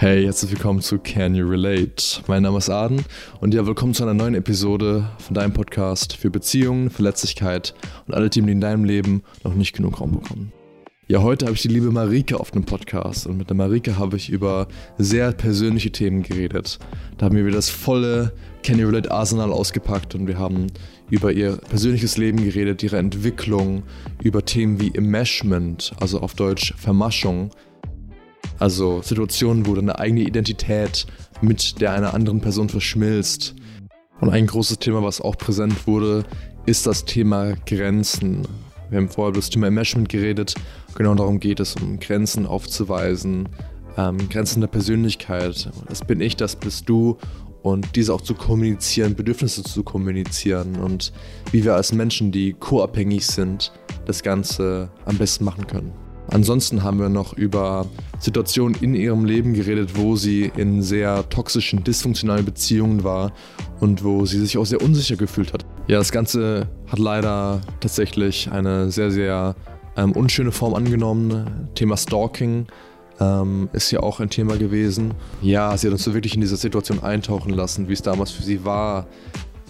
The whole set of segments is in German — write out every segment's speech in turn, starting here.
Hey, herzlich willkommen zu Can You Relate? Mein Name ist Aden und ja, willkommen zu einer neuen Episode von deinem Podcast für Beziehungen, Verletzlichkeit und alle Themen, die in deinem Leben noch nicht genug Raum bekommen. Ja, heute habe ich die liebe Marike auf dem Podcast und mit der Marike habe ich über sehr persönliche Themen geredet. Da haben wir wieder das volle Can You Relate Arsenal ausgepackt und wir haben über ihr persönliches Leben geredet, ihre Entwicklung, über Themen wie Enmeshment, also auf Deutsch Vermaschung, also Situationen, wo deine eigene Identität mit der einer anderen Person verschmilzt. Und ein großes Thema, was auch präsent wurde, ist das Thema Grenzen. Wir haben vorher über das Thema Enmeshment geredet. Genau darum geht es, um Grenzen aufzuweisen, ähm, Grenzen der Persönlichkeit. Das bin ich, das bist du. Und diese auch zu kommunizieren, Bedürfnisse zu kommunizieren und wie wir als Menschen, die co-abhängig sind, das Ganze am besten machen können. Ansonsten haben wir noch über Situationen in ihrem Leben geredet, wo sie in sehr toxischen, dysfunktionalen Beziehungen war und wo sie sich auch sehr unsicher gefühlt hat. Ja, das Ganze hat leider tatsächlich eine sehr, sehr ähm, unschöne Form angenommen. Thema Stalking ähm, ist ja auch ein Thema gewesen. Ja, sie hat uns so wirklich in diese Situation eintauchen lassen, wie es damals für sie war,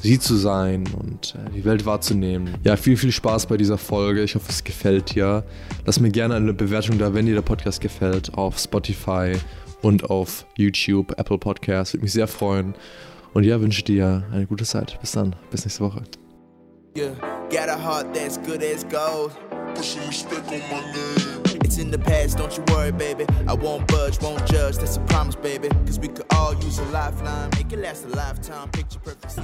sie zu sein und äh, die Welt wahrzunehmen. Ja, viel, viel Spaß bei dieser Folge. Ich hoffe, es gefällt dir. Lass mir gerne eine Bewertung da, wenn dir der Podcast gefällt, auf Spotify und auf YouTube, Apple Podcasts. Würde mich sehr freuen. Und ja, wünsche dir eine gute Zeit. Bis dann. Bis nächste Woche. Yeah, got a heart that's good as gold. Put some respect on my name. It's in the past, don't you worry, baby. I won't budge, won't judge, that's a promise, baby. Cause we could all use a lifeline, make it last a lifetime. Picture perfect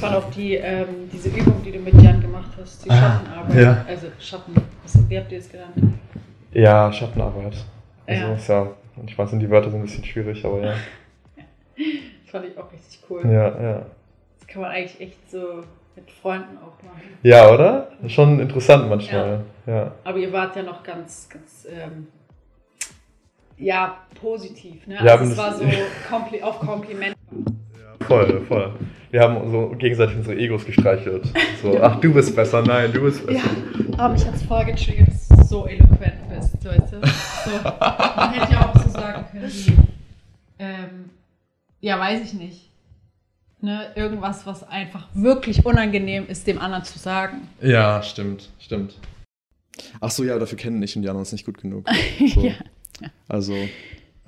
fand auch die, ähm, diese Übung, die du mit Jan gemacht hast, die Schattenarbeit. ja. Also Schatten, was, wie habt ihr es genannt? Ja, Schattenarbeit. Also, Ja. ja, ich weiß, die Wörter sind ein bisschen schwierig, aber ja. Das fand ich auch richtig cool. Ja, ja. Das kann man eigentlich echt so mit Freunden auch machen. Ja, oder? Schon interessant manchmal. Ja. Aber ihr wart ja noch ganz, ganz, ähm, ja, positiv, ne? Ja, Also es war so kompli auf Kompliment. Voll, voll. Wir haben so gegenseitig unsere Egos gestreichelt. So, ach, du bist besser, nein, du bist besser. Ja, aber mich hat es voll getriggert, dass du so eloquent bist, du? So, man hätte ja auch so sagen können, wie, ähm, ja, weiß ich nicht. Ne, irgendwas, was einfach wirklich unangenehm ist, dem anderen zu sagen. Ja, stimmt, stimmt. Ach so, ja, dafür kennen ich und Jan uns nicht gut genug. So. Ja. Also,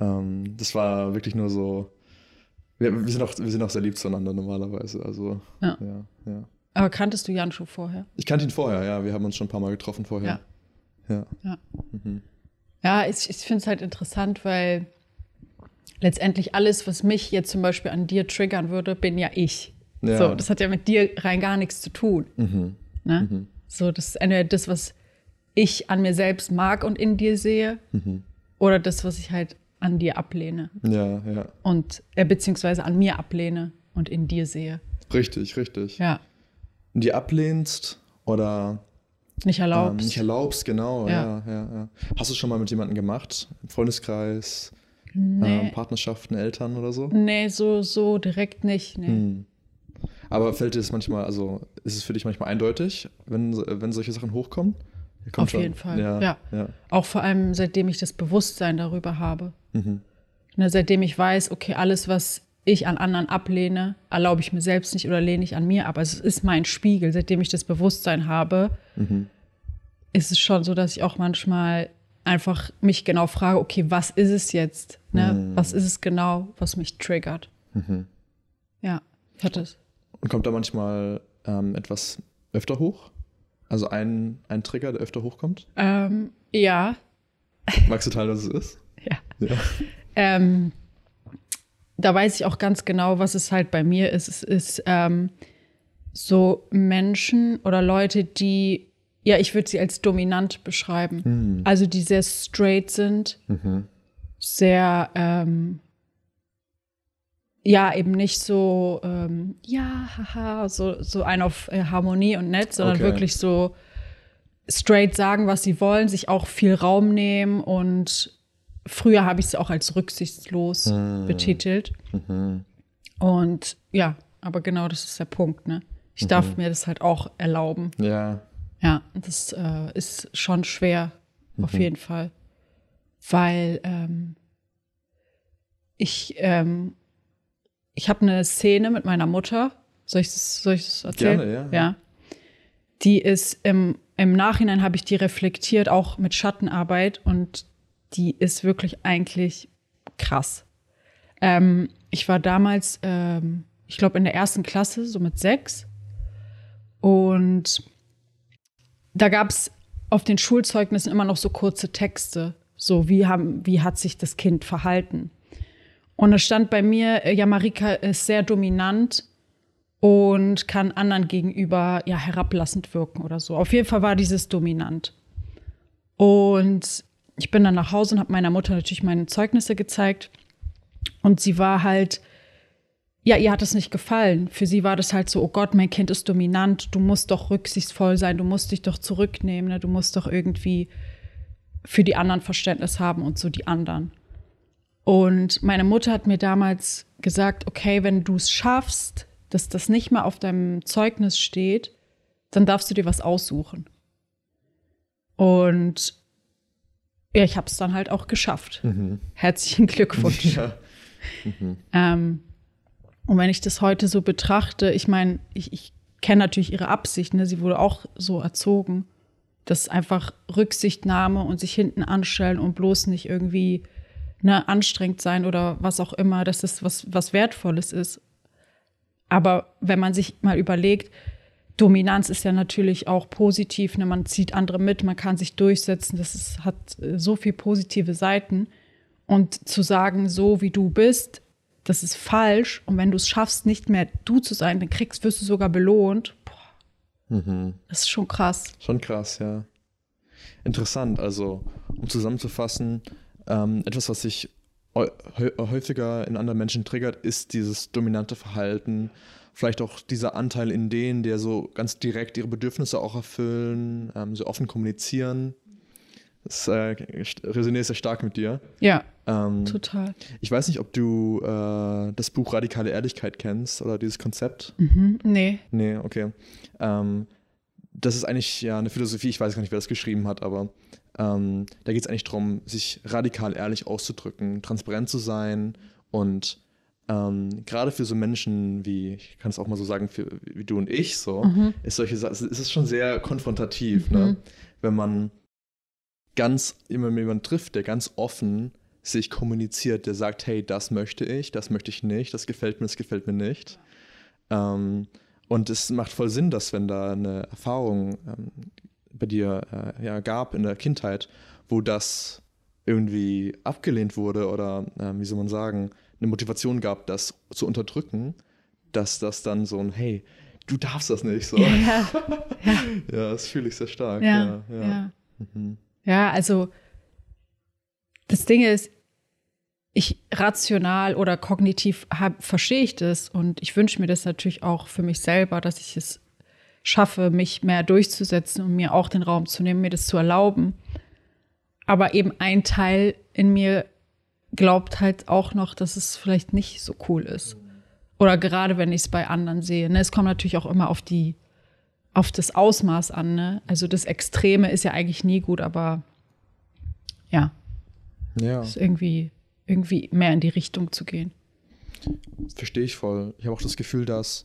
ähm, das war wirklich nur so. Wir, wir, sind auch, wir sind auch sehr lieb zueinander normalerweise. Also, Ja. ja, ja. Aber kanntest du Jan schon vorher? Ich kannte ihn vorher, ja. Wir haben uns schon ein paar Mal getroffen vorher. Ja. Ja. Mhm. Ja, ich, ich finde es halt interessant, weil letztendlich alles, was mich jetzt zum Beispiel an dir triggern würde, bin ja ich. Ja. So, das hat ja mit dir rein gar nichts zu tun. Mhm. Ne? Mhm. So, das ist entweder das, was ich an mir selbst mag und in dir sehe, Mhm. oder das, was ich halt an dir ablehne Ja, ja. und äh, beziehungsweise an mir ablehne und in dir sehe. Richtig, richtig. Ja, Und die ablehnst oder nicht ähm, erlaubst. nicht erlaubst, genau. Ja. Ja. Ja, ja, Hast du schon mal mit jemandem gemacht? Im Freundeskreis, nee, ähm, Partnerschaften, Eltern oder so? nee, so, so direkt nicht. Nee. Hm. Aber fällt dir das manchmal, also ist es für dich manchmal eindeutig, wenn, wenn solche Sachen hochkommen? Auf schon. jeden Fall, Ja. ja. ja. Auch vor allem, seitdem ich das Bewusstsein darüber habe. Mhm. Ne, seitdem ich weiß, okay, alles, was ich an anderen ablehne, erlaube ich mir selbst nicht oder lehne ich an mir ab. Also es ist mein Spiegel. Seitdem ich das Bewusstsein habe, Mhm. ist es schon so, dass ich auch manchmal einfach mich genau frage, okay, was ist es jetzt? Ne? Mhm. Was ist es genau, was mich triggert? Mhm. Ja, ich hatte es. Und kommt da manchmal ähm, etwas öfter hoch? Also ein, ein Trigger, der öfter hochkommt? Ähm, ja, Magst du teilen, was es ist? ja. Ja. Ähm, da weiß ich auch ganz genau, was es halt bei mir ist. Es ist ähm, so Menschen oder Leute, die, ja, ich würde sie als dominant beschreiben. Hm. Also die sehr straight sind, Mhm. sehr, ähm, ja, eben nicht so, ähm, ja, haha, so, so ein auf äh, Harmonie und nett, sondern Okay. wirklich so straight sagen, was sie wollen, sich auch viel Raum nehmen und früher habe ich es auch als rücksichtslos Hm. betitelt. Mhm. Und ja, aber genau das ist der Punkt, ne? Ich darf mir das halt auch erlauben. Ja. Ja, das äh, ist schon schwer, auf Mhm. jeden Fall. Weil, ähm, ich, ähm, ich habe eine Szene mit meiner Mutter. Soll ich das, soll ich das erzählen? Gerne, ja. Ja. Die ist im, im Nachhinein habe ich die reflektiert, auch mit Schattenarbeit und die ist wirklich eigentlich krass. Ähm, ich war damals, ähm, ich glaube, in der ersten Klasse, so mit sechs. Und da gab es auf den Schulzeugnissen immer noch so kurze Texte. So, wie, haben, wie hat sich das Kind verhalten? Und es stand bei mir, äh, ja, Marika ist sehr dominant und kann anderen gegenüber ja herablassend wirken oder so. Auf jeden Fall war dieses dominant. Und ich bin dann nach Hause und habe meiner Mutter natürlich meine Zeugnisse gezeigt. Und sie war halt, ja, ihr hat es nicht gefallen. Für sie war das halt so, oh Gott, mein Kind ist dominant, du musst doch rücksichtsvoll sein, du musst dich doch zurücknehmen, ne? du musst doch irgendwie für die anderen Verständnis haben und so die anderen. Und meine Mutter hat mir damals gesagt, okay, wenn du es schaffst, dass das nicht mehr auf deinem Zeugnis steht, dann darfst du dir was aussuchen. Und ja, ich habe es dann halt auch geschafft. Herzlichen Glückwunsch. Ja. Ähm, und wenn ich das heute so betrachte, ich meine, ich, ich kenne natürlich ihre Absicht, ne? sie wurde auch so erzogen, dass einfach Rücksichtnahme und sich hinten anstellen und bloß nicht irgendwie ne, anstrengend sein oder was auch immer, dass das was, was Wertvolles ist. Aber wenn man sich mal überlegt, Dominanz ist ja natürlich auch positiv, ne? man zieht andere mit, man kann sich durchsetzen, das ist, hat äh, so viel positive Seiten. Und zu sagen, so wie du bist, das ist falsch. Und wenn du es schaffst, nicht mehr du zu sein, dann kriegst, wirst du sogar belohnt. Boah, das ist schon krass. Schon krass, ja. Interessant, also um zusammenzufassen, ähm, etwas, was sich häu- häu- häufiger in anderen Menschen triggert, ist dieses dominante Verhalten. Vielleicht auch dieser Anteil in denen, der so ganz direkt ihre Bedürfnisse auch erfüllen, ähm, so offen kommunizieren. Das äh, resoniert sehr stark mit dir. Ja, Ähm, total. ich weiß nicht, ob du äh, das Buch Radikale Ehrlichkeit kennst oder dieses Konzept. Mhm. Nee. Nee, okay. Ähm, das ist eigentlich ja eine Philosophie, ich weiß gar nicht, wer das geschrieben hat, aber ähm, da geht es eigentlich darum, sich radikal ehrlich auszudrücken, transparent zu sein und ähm, gerade für so Menschen wie, ich kann es auch mal so sagen, für, wie du und ich so, ist solche ist es schon sehr konfrontativ, ne? wenn man ganz immer jemanden trifft, der ganz offen sich kommuniziert, der sagt, hey, das möchte ich, das möchte ich nicht, das gefällt mir, das gefällt mir nicht. Ähm, und es macht voll Sinn, dass wenn da eine Erfahrung ähm, bei dir äh, ja, gab in der Kindheit, wo das irgendwie abgelehnt wurde oder ähm, wie soll man sagen, eine Motivation gab, das zu unterdrücken, dass das dann so ein, hey, du darfst das nicht so. Ja, ja, Ja, das fühle ich sehr stark. ja, Ja, ja. ja. Ja, also das Ding ist, ich rational oder kognitiv hab, verstehe ich das und ich wünsche mir das natürlich auch für mich selber, dass ich es schaffe, mich mehr durchzusetzen und mir auch den Raum zu nehmen, mir das zu erlauben. Aber eben ein Teil in mir glaubt halt auch noch, dass es vielleicht nicht so cool ist. Oder gerade wenn ich es bei anderen sehe. Ne? Es kommt natürlich auch immer auf die, auf das Ausmaß an. Ne? Also das Extreme ist ja eigentlich nie gut, aber ja, ja. ist irgendwie, irgendwie mehr in die Richtung zu gehen. Verstehe ich voll. Ich habe auch das Gefühl, dass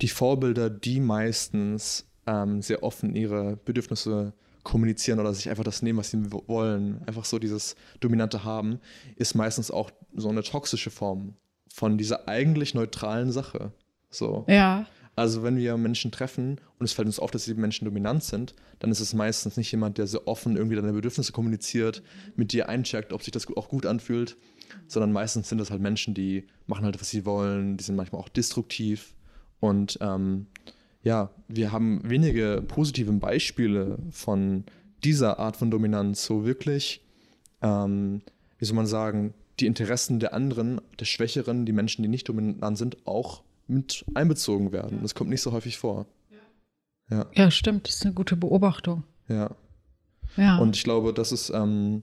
die Vorbilder, die meistens ähm, sehr offen ihre Bedürfnisse kommunizieren oder sich einfach das nehmen, was sie wo- wollen, einfach so dieses Dominante haben, ist meistens auch so eine toxische Form von dieser eigentlich neutralen Sache. So. Ja, Also wenn wir Menschen treffen und es fällt uns auf, dass die Menschen dominant sind, dann ist es meistens nicht jemand, der sehr offen irgendwie deine Bedürfnisse kommuniziert, mit dir eincheckt, ob sich das auch gut anfühlt, sondern meistens sind das halt Menschen, die machen halt, was sie wollen, die sind manchmal auch destruktiv. Und ähm, ja, wir haben wenige positive Beispiele von dieser Art von Dominanz, so wirklich, ähm, wie soll man sagen, die Interessen der anderen, der Schwächeren, die Menschen, die nicht dominant sind, auch mit einbezogen werden. Das kommt nicht so häufig vor. Ja, ja, stimmt. Das ist eine gute Beobachtung. ja. Ja. Und ich glaube, das ist, ähm,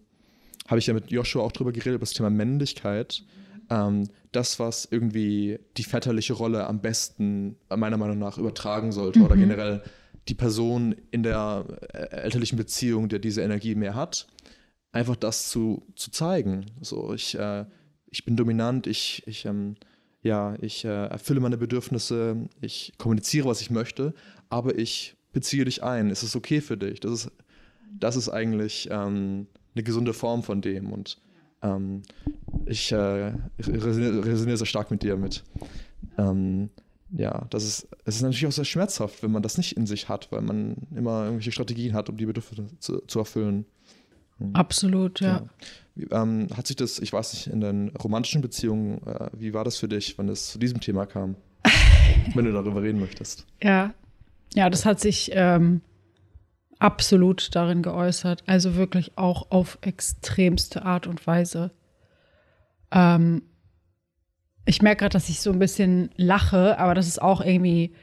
habe ich ja mit Joshua auch drüber geredet, über das Thema Männlichkeit. Ähm, das, was irgendwie die väterliche Rolle am besten, meiner Meinung nach, übertragen sollte oder generell die Person in der äh, elterlichen Beziehung, der diese Energie mehr hat, einfach das zu, zu zeigen. So, ich, äh, ich bin dominant, ich, ich, ähm, ja, ich äh, erfülle meine Bedürfnisse, ich kommuniziere, was ich möchte, aber ich beziehe dich ein. Es ist okay für dich. Das ist, das ist eigentlich ähm, eine gesunde Form von dem. Und ähm, ich äh, resoniere, resoniere sehr stark mit dir mit. Ähm, ja, das ist, es ist natürlich auch sehr schmerzhaft, wenn man das nicht in sich hat, weil man immer irgendwelche Strategien hat, um die Bedürfnisse zu, zu erfüllen. Hm. Absolut, ja. ja. Ähm, hat sich das, ich weiß nicht, in den romantischen Beziehungen, äh, wie war das für dich, wenn es zu diesem Thema kam? wenn du darüber reden möchtest. Ja, ja, das hat sich ähm, absolut darin geäußert. Also wirklich auch auf extremste Art und Weise. Ähm, ich merke gerade, dass ich so ein bisschen lache, aber das ist auch irgendwie,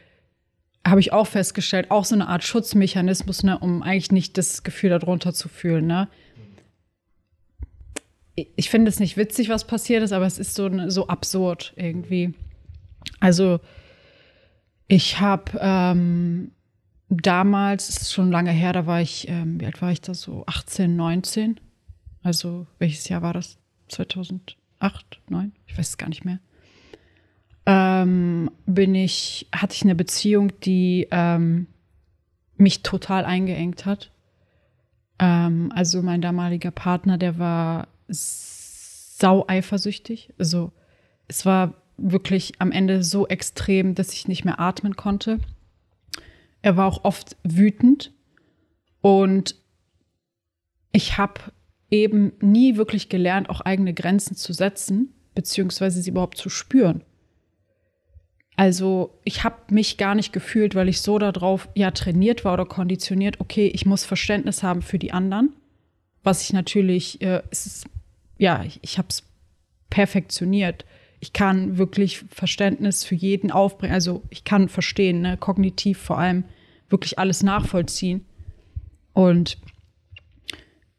habe ich auch festgestellt, auch so eine Art Schutzmechanismus, ne, um eigentlich nicht das Gefühl darunter zu fühlen. Ne? Ich finde es nicht witzig, was passiert ist, aber es ist so, so absurd irgendwie. Also, ich habe ähm, damals, ist schon lange her, da war ich, ähm, wie alt war ich da so? 18, 19? Also, welches Jahr war das? 2008, 2009? Ich weiß es gar nicht mehr ähm, bin ich, hatte ich eine Beziehung, die ähm, mich total eingeengt hat. Ähm, also mein damaliger Partner, der war sau eifersüchtig. Also es war wirklich am Ende so extrem, dass ich nicht mehr atmen konnte. Er war auch oft wütend und ich habe eben nie wirklich gelernt, auch eigene Grenzen zu setzen, beziehungsweise sie überhaupt zu spüren. Also ich habe mich gar nicht gefühlt, weil ich so darauf ja trainiert war oder konditioniert, okay, ich muss Verständnis haben für die anderen. Was ich natürlich, äh, ist, ja, ich, ich habe es perfektioniert. Ich kann wirklich Verständnis für jeden aufbringen. Also ich kann verstehen, ne, kognitiv vor allem wirklich alles nachvollziehen. Und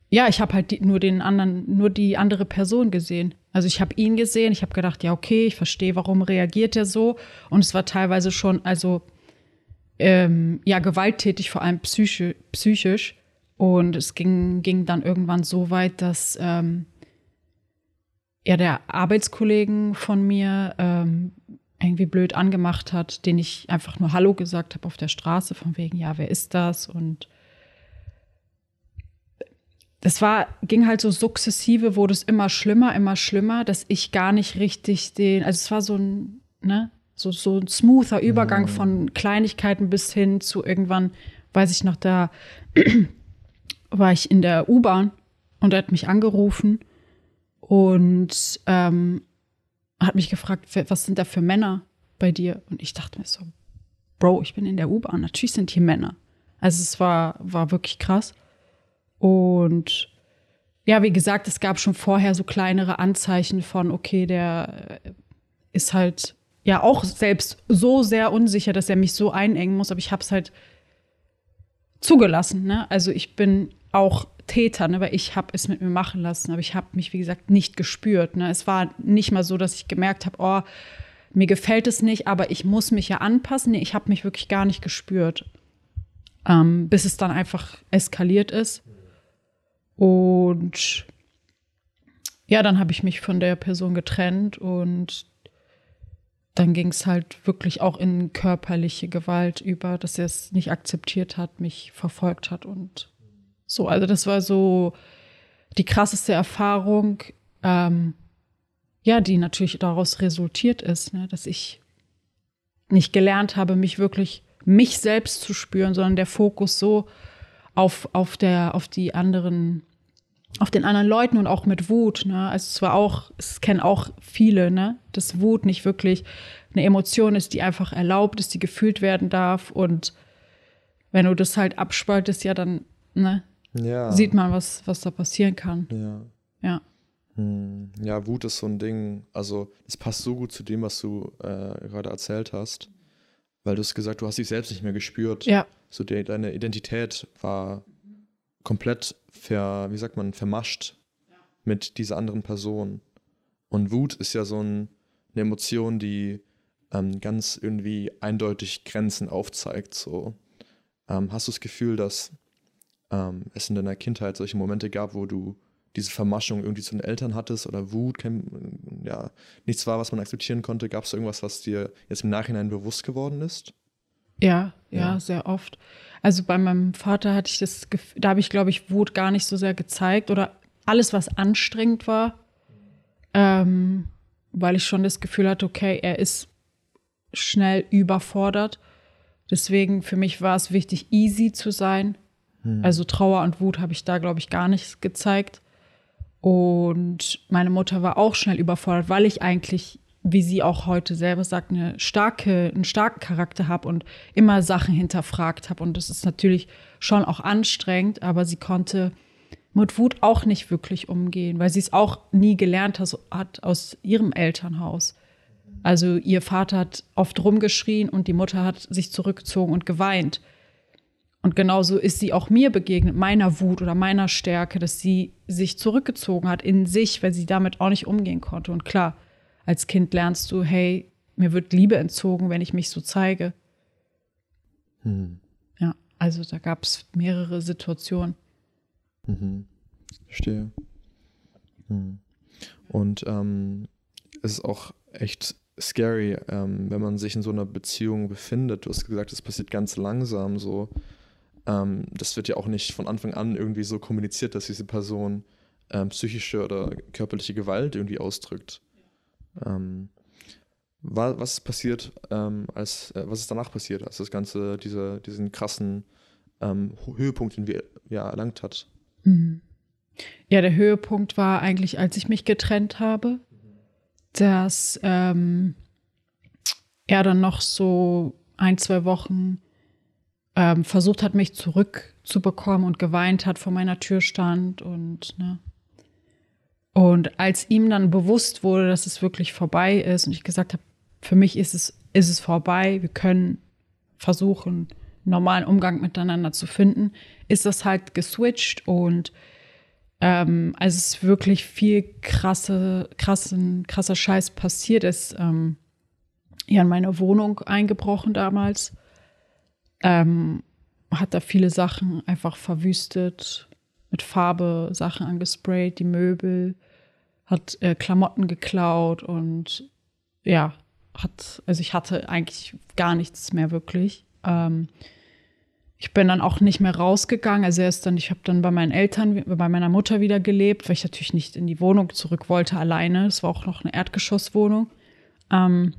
ja, ich habe halt die, nur den anderen, nur die andere Person gesehen. Also ich habe ihn gesehen, ich habe gedacht, ja, okay, ich verstehe, warum reagiert er so. Und es war teilweise schon, also ähm, ja, gewalttätig, vor allem psychisch. Und es ging, ging dann irgendwann so weit, dass ähm, ja der Arbeitskollegen von mir ähm, irgendwie blöd angemacht hat, den ich einfach nur Hallo gesagt habe auf der Straße, von wegen, ja, wer ist das? Und das war, ging halt so sukzessive, wurde es immer schlimmer, immer schlimmer, dass ich gar nicht richtig den, also es war so ein, ne, so, so ein smoother Übergang mhm. von Kleinigkeiten bis hin zu irgendwann, weiß ich noch, da war ich in der U-Bahn und er hat mich angerufen und ähm, hat mich gefragt, was sind da für Männer bei dir? Und ich dachte mir so, Bro, ich bin in der U-Bahn, natürlich sind hier Männer. Also es war, war wirklich krass. Und ja, wie gesagt, es gab schon vorher so kleinere Anzeichen von, okay, der ist halt ja auch selbst so sehr unsicher, dass er mich so einengen muss, aber ich habe es halt zugelassen. Ne? Also ich bin auch Täter, ne? weil ich habe es mit mir machen lassen, aber ich habe mich, wie gesagt, nicht gespürt. Ne? Es war nicht mal so, dass ich gemerkt habe, oh, mir gefällt es nicht, aber ich muss mich ja anpassen. Nee, ich habe mich wirklich gar nicht gespürt, ähm, bis es dann einfach eskaliert ist. Und ja, dann habe ich mich von der Person getrennt und dann ging es halt wirklich auch in körperliche Gewalt über, dass er es nicht akzeptiert hat, mich verfolgt hat und so. Also das war so die krasseste Erfahrung, ähm, ja, die natürlich daraus resultiert ist, ne, dass ich nicht gelernt habe, mich wirklich mich selbst zu spüren, sondern der Fokus so auf, auf, der, auf die anderen auf den anderen Leuten und auch mit Wut. Ne? Also es war auch, es kennen auch viele, ne? dass Wut nicht wirklich eine Emotion ist, die einfach erlaubt ist, die gefühlt werden darf. Und wenn du das halt abspaltest, ja, dann ne, ja. sieht man, was, was da passieren kann. Ja. Ja. Hm. Ja, Wut ist so ein Ding. Also, es passt so gut zu dem, was du äh, gerade erzählt hast, weil du hast gesagt, du hast dich selbst nicht mehr gespürt. Ja. So, de deine Identität war komplett ver, wie sagt man, vermascht mit dieser anderen Person. Und Wut ist ja so ein, eine Emotion, die ähm, ganz irgendwie eindeutig Grenzen aufzeigt. So. Ähm, hast du das Gefühl, dass ähm, es in deiner Kindheit solche Momente gab, wo du diese Vermaschung irgendwie zu den Eltern hattest oder Wut, kein, ja, nichts war, was man akzeptieren konnte? Gab es irgendwas, was dir jetzt im Nachhinein bewusst geworden ist? Ja, ja, Ja. sehr oft. Also bei meinem Vater hatte ich das Gefühl, da habe ich, glaube ich, Wut gar nicht so sehr gezeigt oder alles, was anstrengend war, ähm, weil ich schon das Gefühl hatte, okay, er ist schnell überfordert. Deswegen für mich war es wichtig, easy zu sein. Also Trauer und Wut habe ich da, glaube ich, gar nicht gezeigt. Und meine Mutter war auch schnell überfordert, weil ich eigentlich, wie sie auch heute selber sagt, eine starke, einen starken Charakter habe und immer Sachen hinterfragt habe. Und das ist natürlich schon auch anstrengend, aber sie konnte mit Wut auch nicht wirklich umgehen, weil sie es auch nie gelernt hat aus ihrem Elternhaus. Also ihr Vater hat oft rumgeschrien und die Mutter hat sich zurückgezogen und geweint. Und genauso ist sie auch mir begegnet, meiner Wut oder meiner Stärke, dass sie sich zurückgezogen hat in sich, weil sie damit auch nicht umgehen konnte. Und klar, als Kind lernst du, hey, mir wird Liebe entzogen, wenn ich mich so zeige. Ja, also da gab es mehrere Situationen. Verstehe. Hm. Und ähm, es ist auch echt scary, ähm, wenn man sich in so einer Beziehung befindet. Du hast gesagt, es passiert ganz langsam so. Ähm, das wird ja auch nicht von Anfang an irgendwie so kommuniziert, dass diese Person ähm, psychische oder körperliche Gewalt irgendwie ausdrückt. Ähm, wa- was ist passiert, ähm, als, äh, was ist danach passiert, als das Ganze, diese, diesen krassen ähm, Höhepunkt, den wir ja erlangt hat? Ja, der Höhepunkt war eigentlich, als ich mich getrennt habe, dass ähm, er dann noch so ein, zwei Wochen ähm, versucht hat, mich zurückzubekommen und geweint hat, vor meiner Tür stand und ne. Und als ihm dann bewusst wurde, dass es wirklich vorbei ist und ich gesagt habe, für mich ist es, ist es vorbei, wir können versuchen, normalen Umgang miteinander zu finden, ist das halt geswitcht und ähm, also es wirklich viel krasse, krassen, krasser Scheiß passiert. Er ist ähm, ja in meine Wohnung eingebrochen damals. Ähm, hat da viele Sachen einfach verwüstet, mit Farbe Sachen angesprayt, die Möbel, hat äh, Klamotten geklaut und ja, hat, also ich hatte eigentlich gar nichts mehr wirklich. Ähm, ich bin dann auch nicht mehr rausgegangen. Also erst dann, ich habe dann bei meinen Eltern, bei meiner Mutter wieder gelebt, weil ich natürlich nicht in die Wohnung zurück wollte alleine. Es war auch noch eine Erdgeschosswohnung. Ähm,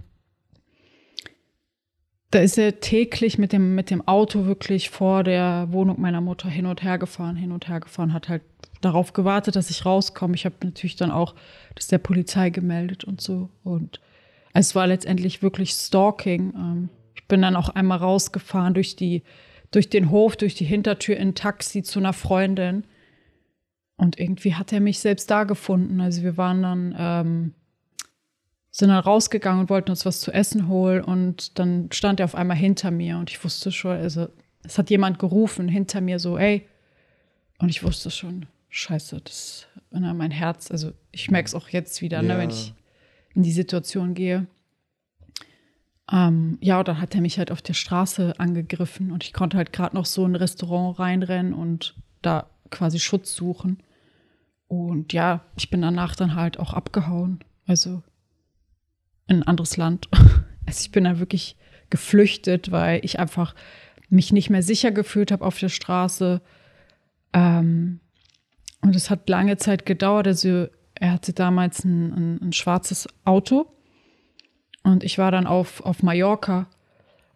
da ist er täglich mit dem, mit dem Auto wirklich vor der Wohnung meiner Mutter hin und her gefahren, hin und her gefahren, hat halt darauf gewartet, dass ich rauskomme. Ich habe natürlich dann auch das der Polizei gemeldet und so. Und es war letztendlich wirklich Stalking. Ähm, ich bin dann auch einmal rausgefahren durch die, durch den Hof, durch die Hintertür in Taxi zu einer Freundin. Und irgendwie hat er mich selbst da gefunden. Also wir waren dann, ähm, sind dann rausgegangen und wollten uns was zu essen holen. Und dann stand er auf einmal hinter mir und ich wusste schon, also es hat jemand gerufen hinter mir so, ey. Und ich wusste schon, scheiße, das ne, mein Herz, also ich merke es auch jetzt wieder, ne, Ja. wenn ich in die Situation gehe. Ähm, ja, und dann hat er mich halt auf der Straße angegriffen und ich konnte halt gerade noch so in ein Restaurant reinrennen und da quasi Schutz suchen. Und ja, ich bin danach dann halt auch abgehauen. Also in ein anderes Land. Also ich bin dann wirklich geflüchtet, weil ich einfach mich nicht mehr sicher gefühlt habe auf der Straße. Ähm, und es hat lange Zeit gedauert. Also er hatte damals ein, ein, ein schwarzes Auto und ich war dann auf, auf Mallorca.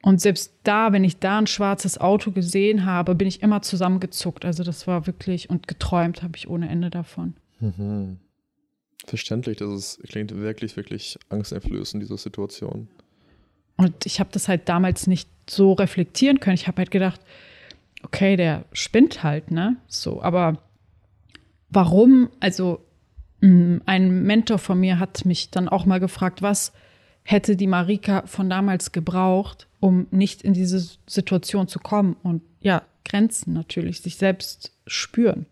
Und selbst da, wenn ich da ein schwarzes Auto gesehen habe, bin ich immer zusammengezuckt. Also das war wirklich, und geträumt habe ich ohne Ende davon. Verständlich, das ist, klingt wirklich, wirklich angsteinflößend, diese Situation. Und ich habe das halt damals nicht so reflektieren können. Ich habe halt gedacht, okay, der spinnt halt, ne? So, aber warum? Also, mh, ein Mentor von mir hat mich dann auch mal gefragt, was hätte die Marika von damals gebraucht, um nicht in diese Situation zu kommen? Und ja, Grenzen natürlich, sich selbst spüren.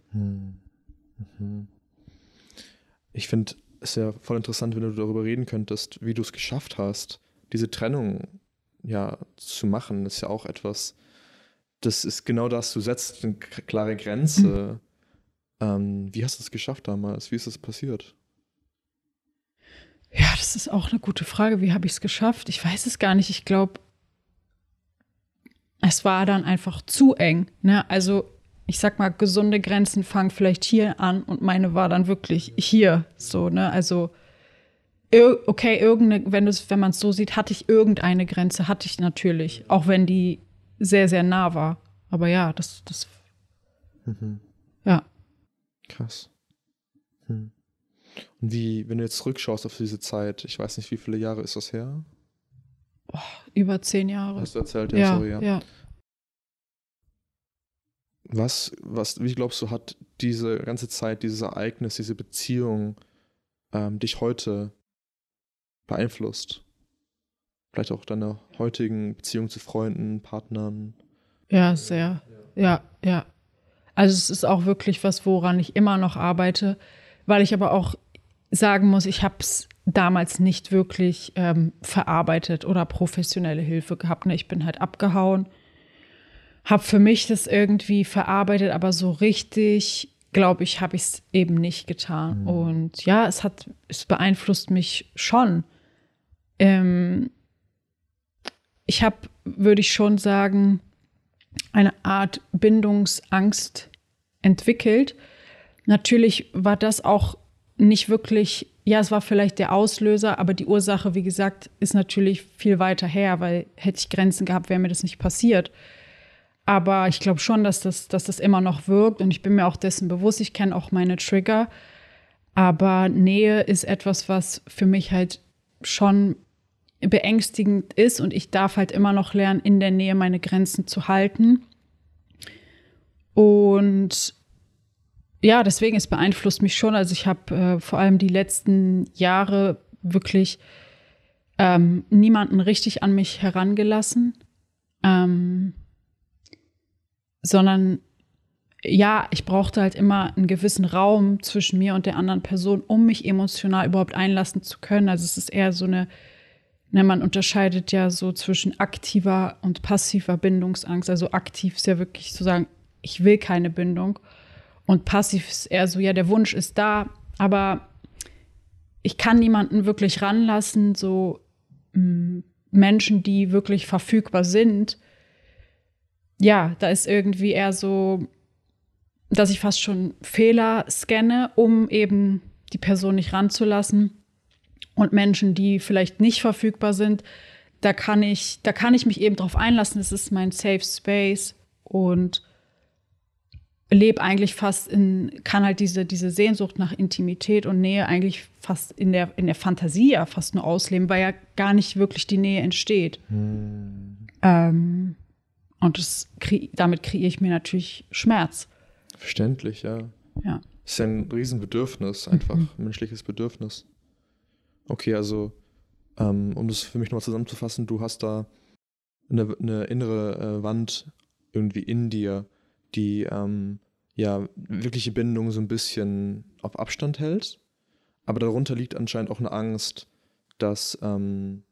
Ich finde es ja voll interessant, wenn du darüber reden könntest, wie du es geschafft hast, diese Trennung ja zu machen. Das ist ja auch etwas, das ist genau das, du setzt eine klare Grenze. Ähm, wie hast du es geschafft damals? Wie ist es passiert? Ja, das ist auch eine gute Frage. Wie habe ich es geschafft? Ich weiß es gar nicht. Ich glaube, es war dann einfach zu eng. Ne? Also, ich sag mal, gesunde Grenzen fangen vielleicht hier an und meine war dann wirklich hier. So, ne? Also, okay, irgendeine, wenn, wenn man es so sieht, hatte ich irgendeine Grenze, hatte ich natürlich. Auch wenn die sehr, sehr nah war. Aber ja, das, das. Mhm. Ja. Krass. Hm. Und wie, wenn du jetzt zurückschaust auf diese Zeit, ich weiß nicht, wie viele Jahre ist das her? Oh, über zehn Jahre. Hast du erzählt, ja, ja sorry, ja. ja. Was, was, wie glaubst du, hat diese ganze Zeit, dieses Ereignis, diese Beziehung ähm, dich heute beeinflusst? Vielleicht auch deine heutigen Beziehungen zu Freunden, Partnern? Ja, sehr. Ja, ja. Also es ist auch wirklich was, woran ich immer noch arbeite, weil ich aber auch sagen muss, ich habe es damals nicht wirklich ähm, verarbeitet oder professionelle Hilfe gehabt. Ne? Ich bin halt abgehauen, habe für mich das irgendwie verarbeitet, aber so richtig, glaube ich, habe ich es eben nicht getan. Mhm. Und ja, es hat, es beeinflusst mich schon. Ähm, ich habe, würde ich schon sagen, eine Art Bindungsangst entwickelt. Natürlich war das auch nicht wirklich, ja, es war vielleicht der Auslöser, aber die Ursache, wie gesagt, ist natürlich viel weiter her, weil hätte ich Grenzen gehabt, wäre mir das nicht passiert. Aber ich glaube schon, dass das, dass das immer noch wirkt und ich bin mir auch dessen bewusst. Ich kenne auch meine Trigger. Aber Nähe ist etwas, was für mich halt schon beängstigend ist und ich darf halt immer noch lernen, in der Nähe meine Grenzen zu halten. Und ja, deswegen, es beeinflusst mich schon. Also ich habe äh, vor allem die letzten Jahre wirklich ähm, niemanden richtig an mich herangelassen, ähm, sondern ja, ich brauchte halt immer einen gewissen Raum zwischen mir und der anderen Person, um mich emotional überhaupt einlassen zu können. Also es ist eher so eine Ne, man unterscheidet ja so zwischen aktiver und passiver Bindungsangst. Also aktiv ist ja wirklich zu sagen, ich will keine Bindung. Und passiv ist eher so, ja, der Wunsch ist da, aber ich kann niemanden wirklich ranlassen, so mh, mm, Menschen, die wirklich verfügbar sind. Ja, da ist irgendwie eher so, dass ich fast schon Fehler scanne, um eben die Person nicht ranzulassen und Menschen, die vielleicht nicht verfügbar sind, da kann ich, da kann ich mich eben drauf einlassen. Es ist mein Safe Space und lebe eigentlich fast in, kann halt diese, diese Sehnsucht nach Intimität und Nähe eigentlich fast in der, in der Fantasie ja fast nur ausleben, weil ja gar nicht wirklich die Nähe entsteht. Hm. Ähm, und das, damit kreiere ich mir natürlich Schmerz. Verständlich, ja. Ja. Das ist ja ein Riesenbedürfnis, einfach mhm. ein menschliches Bedürfnis. Okay, also ähm, um das für mich nochmal zusammenzufassen, du hast da eine, eine innere äh, Wand irgendwie in dir, die ähm, ja wirkliche Bindung so ein bisschen auf Abstand hält. Aber darunter liegt anscheinend auch eine Angst, dass ähm,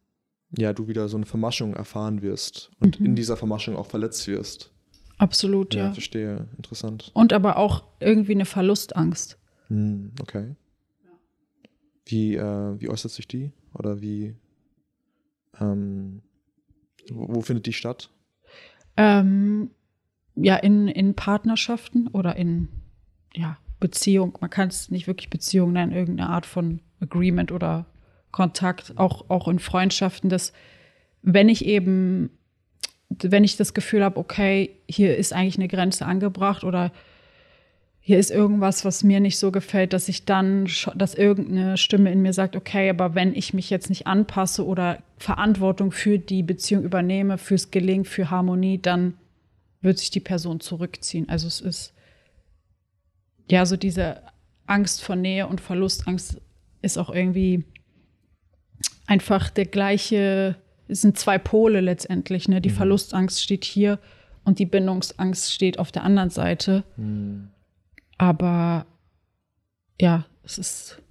ja du wieder so eine Vermaschung erfahren wirst und mhm. in dieser Vermaschung auch verletzt wirst. Absolut, ja. Ja, verstehe. Interessant. Und aber auch irgendwie eine Verlustangst. Hm, okay. Wie, äh, wie äußert sich die? Oder wie, ähm, wo, wo, findet die statt? Ähm, ja, in, in Partnerschaften oder in ja, Beziehung. Man kann es nicht wirklich Beziehung nennen, irgendeine Art von Agreement oder Kontakt, auch, auch in Freundschaften, dass wenn ich eben, wenn ich das Gefühl habe, okay, hier ist eigentlich eine Grenze angebracht oder hier ist irgendwas, was mir nicht so gefällt, dass ich dann, dass irgendeine Stimme in mir sagt, okay, aber wenn ich mich jetzt nicht anpasse oder Verantwortung für die Beziehung übernehme, fürs Gelingen, für Harmonie, dann wird sich die Person zurückziehen. Also es ist ja so diese Angst vor Nähe und Verlustangst ist auch irgendwie einfach der gleiche, es sind zwei Pole letztendlich. Ne? Die mhm. Verlustangst steht hier und die Bindungsangst steht auf der anderen Seite. Mhm. Aber ja, es ist.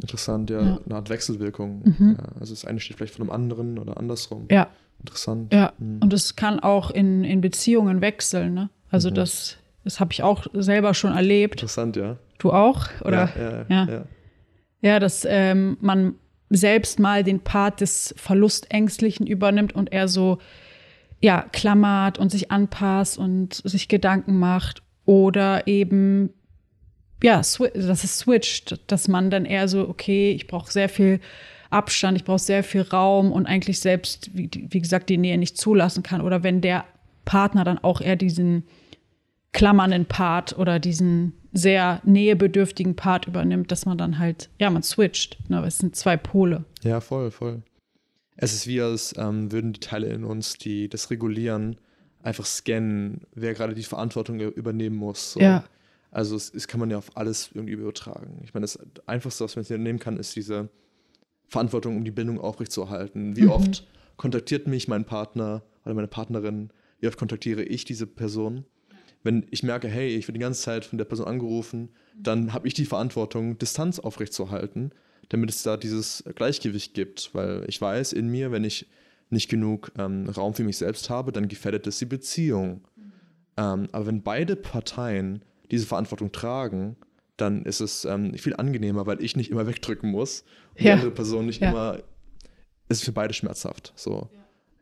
Interessant, ja, ja. eine Art Wechselwirkung. Mhm. Ja, also das eine steht vielleicht von einem anderen oder andersrum. Ja. Interessant. Ja, mhm. und es kann auch in, in Beziehungen wechseln. Ne? Also, mhm. dass Das habe ich auch selber schon erlebt. Interessant, ja. Du auch? Oder? Ja, ja, Ja. ja. Ja, dass ähm, man selbst mal den Part des Verlustängstlichen übernimmt und er so, ja, klammert und sich anpasst und sich Gedanken macht. Oder eben, ja, dass es switcht, dass man dann eher so, okay, ich brauche sehr viel Abstand, ich brauche sehr viel Raum und eigentlich selbst, wie, wie gesagt, die Nähe nicht zulassen kann. Oder wenn der Partner dann auch eher diesen klammernden Part oder diesen sehr nähebedürftigen Part übernimmt, dass man dann halt, ja, man switcht. Ne? Es sind zwei Pole. Ja, voll, voll. Es ist wie, als ähm, würden die Teile in uns, die das regulieren, einfach scannen, wer gerade die Verantwortung übernehmen muss. So. Ja. Also es, es kann man ja auf alles irgendwie übertragen. Ich meine, das Einfachste, was man jetzt nehmen kann, ist diese Verantwortung, um die Bindung aufrechtzuerhalten. Wie oft kontaktiert mich mein Partner oder meine Partnerin, wie oft kontaktiere ich diese Person? Wenn ich merke, hey, ich werde die ganze Zeit von der Person angerufen, dann habe ich die Verantwortung, Distanz aufrechtzuerhalten, damit es da dieses Gleichgewicht gibt. Weil ich weiß in mir, wenn ich nicht genug ähm, Raum für mich selbst habe, dann gefährdet es die Beziehung. Ähm, aber wenn beide Parteien diese Verantwortung tragen, dann ist es ähm, viel angenehmer, weil ich nicht immer wegdrücken muss und die Ja. andere Person nicht Ja. immer. Es ist für beide schmerzhaft. So.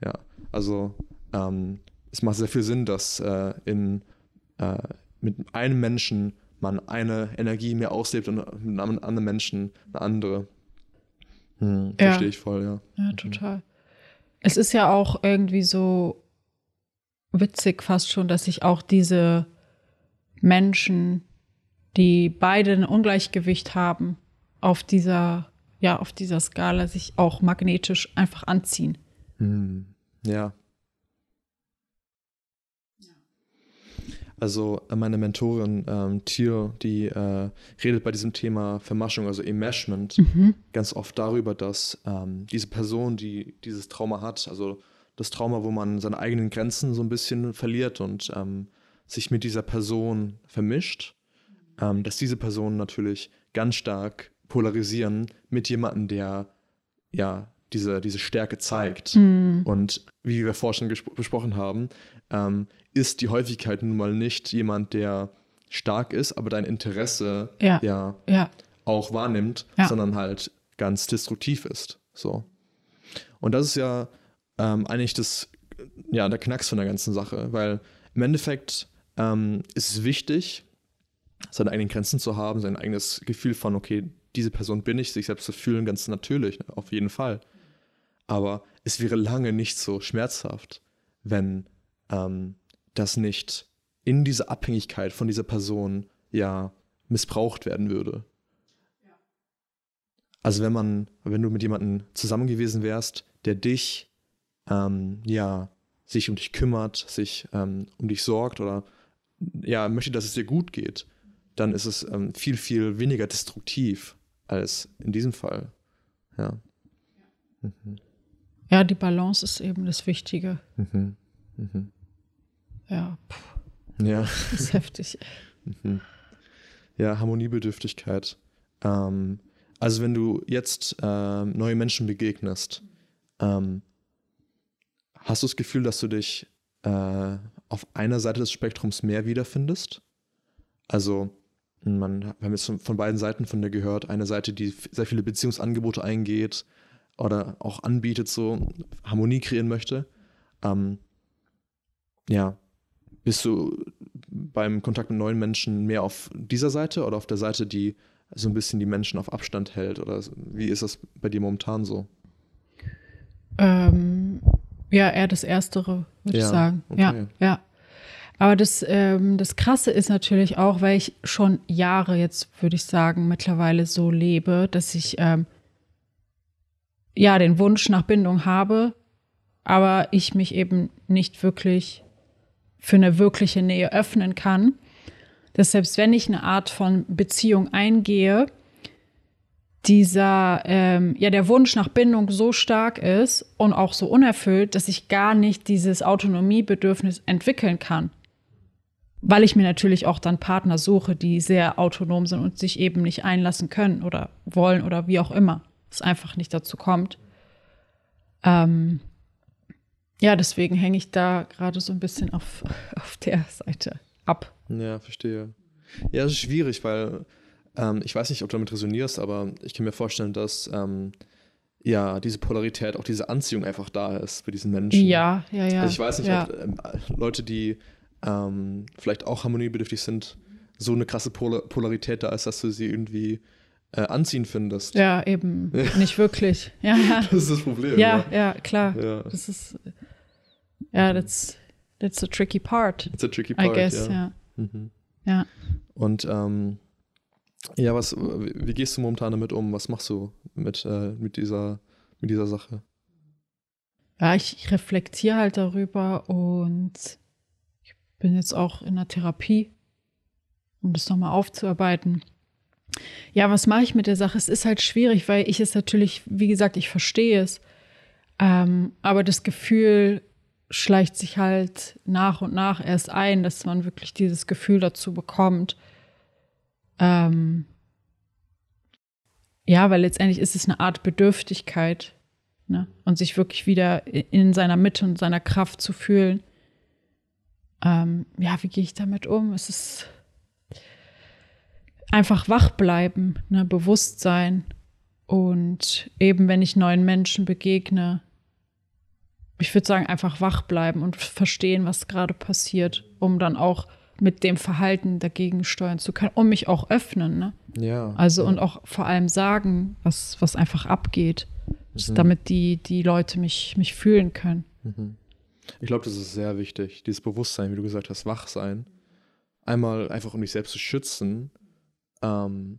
Ja. Also ähm, es macht sehr viel Sinn, dass äh, in, äh, mit einem Menschen man eine Energie mehr auslebt und mit einem anderen Menschen eine andere. Hm, Ja. Verstehe ich voll, ja. Ja, total. Es ist ja auch irgendwie so witzig fast schon, dass sich auch diese Menschen, die beide ein Ungleichgewicht haben, auf dieser, ja, auf dieser Skala sich auch magnetisch einfach anziehen. Hm, ja. Also äh, meine Mentorin ähm, Thiel, die äh, redet bei diesem Thema Vermaschung, also Enmeshment, ganz oft darüber, dass ähm, diese Person, die dieses Trauma hat, also das Trauma, wo man seine eigenen Grenzen so ein bisschen verliert und ähm, sich mit dieser Person vermischt, ähm, dass diese Personen natürlich ganz stark polarisieren mit jemandem, der ja diese, diese Stärke zeigt. Und wie wir vorher schon besprochen haben, ähm, ist die Häufigkeit nun mal nicht jemand, der stark ist, aber dein Interesse Ja. ja Ja, auch wahrnimmt, Ja. sondern halt ganz destruktiv ist. So. Und das ist ja ähm, eigentlich das, ja, der Knacks von der ganzen Sache, weil im Endeffekt ähm, ist es wichtig, seine eigenen Grenzen zu haben, sein eigenes Gefühl von, okay, diese Person bin ich, sich selbst zu fühlen, ganz natürlich, ne, auf jeden Fall. Aber es wäre lange nicht so schmerzhaft, wenn ähm, das nicht in dieser Abhängigkeit von dieser Person ja missbraucht werden würde. Also wenn man, wenn du mit jemandem zusammen gewesen wärst, der dich ähm, ja sich um dich kümmert, sich ähm, um dich sorgt oder ja möchte, dass es dir gut geht, dann ist es ähm, viel viel weniger destruktiv als in diesem Fall. Ja. ja, die Balance ist eben das Wichtige. Mhm. Mhm. Ja, puh, Ja. das ist heftig. Ja, Harmoniebedürftigkeit. Ähm, also wenn du jetzt ähm, neue Menschen begegnest, ähm, hast du das Gefühl, dass du dich äh, auf einer Seite des Spektrums mehr wiederfindest? Also man, wir haben jetzt von, beiden Seiten von dir gehört, eine Seite, die sehr viele Beziehungsangebote eingeht oder auch anbietet, so Harmonie kreieren möchte. Ähm, ja, bist du beim Kontakt mit neuen Menschen mehr auf dieser Seite oder auf der Seite, die so ein bisschen die Menschen auf Abstand hält? Oder wie ist das bei dir momentan so? Ähm, ja, eher das Erstere, würde Ja, ich sagen. okay. Ja, ja. Aber das, ähm, das Krasse ist natürlich auch, weil ich schon Jahre jetzt, würde ich sagen, mittlerweile so lebe, dass ich ähm, ja den Wunsch nach Bindung habe, aber ich mich eben nicht wirklich für eine wirkliche Nähe öffnen kann. Dass selbst wenn ich eine Art von Beziehung eingehe, dieser, ähm, ja, der Wunsch nach Bindung so stark ist und auch so unerfüllt, dass ich gar nicht dieses Autonomiebedürfnis entwickeln kann. Weil ich mir natürlich auch dann Partner suche, die sehr autonom sind und sich eben nicht einlassen können oder wollen oder wie auch immer. Es einfach nicht dazu kommt. Ähm, ja, deswegen hänge ich da gerade so ein bisschen auf, auf der Seite ab. Ja, verstehe. Ja, das ist schwierig, weil ähm, ich weiß nicht, ob du damit resonierst, aber ich kann mir vorstellen, dass ähm, ja diese Polarität, auch diese Anziehung einfach da ist bei diesen Menschen. Ja, ja, ja. Also ich weiß nicht, ja. ob ähm, Leute, die ähm, vielleicht auch harmoniebedürftig sind, so eine krasse Polar Polarität da ist, dass du sie irgendwie äh, anziehen findest. Ja, eben. Nicht wirklich. Ja, ja. Das ist das Problem. Ja, ja, klar. Ja. Das ist, ja, that's, that's the tricky part, It's a tricky I part. guess, ja. ja. Mhm. Ja. Und ähm, ja, was, wie wie gehst du momentan damit um? Was machst du mit, äh, mit, dieser, mit dieser Sache? Ja, ich, ich reflektiere halt darüber und ich bin jetzt auch in der Therapie, um das nochmal aufzuarbeiten. Ja, was mache ich mit der Sache? Es ist halt schwierig, weil ich es natürlich, wie gesagt, ich verstehe es. Ähm, aber das Gefühl schleicht sich halt nach und nach erst ein, dass man wirklich dieses Gefühl dazu bekommt. Ähm, ja, weil letztendlich ist es eine Art Bedürftigkeit ne? und sich wirklich wieder in seiner Mitte und seiner Kraft zu fühlen. Ähm, ja, wie gehe ich damit um? Es ist einfach wach bleiben, ne? Bewusstsein und eben, wenn ich neuen Menschen begegne, ich würde sagen, einfach wach bleiben und verstehen, was gerade passiert, um dann auch mit dem Verhalten dagegen steuern zu können und mich auch öffnen. Ne? Ja. Also und auch vor allem sagen, was, was einfach abgeht, Mhm. damit die, die Leute mich, mich fühlen können. Mhm. Ich glaube, das ist sehr wichtig, dieses Bewusstsein, wie du gesagt hast, wach sein. Einmal einfach, um dich selbst zu schützen. Ähm,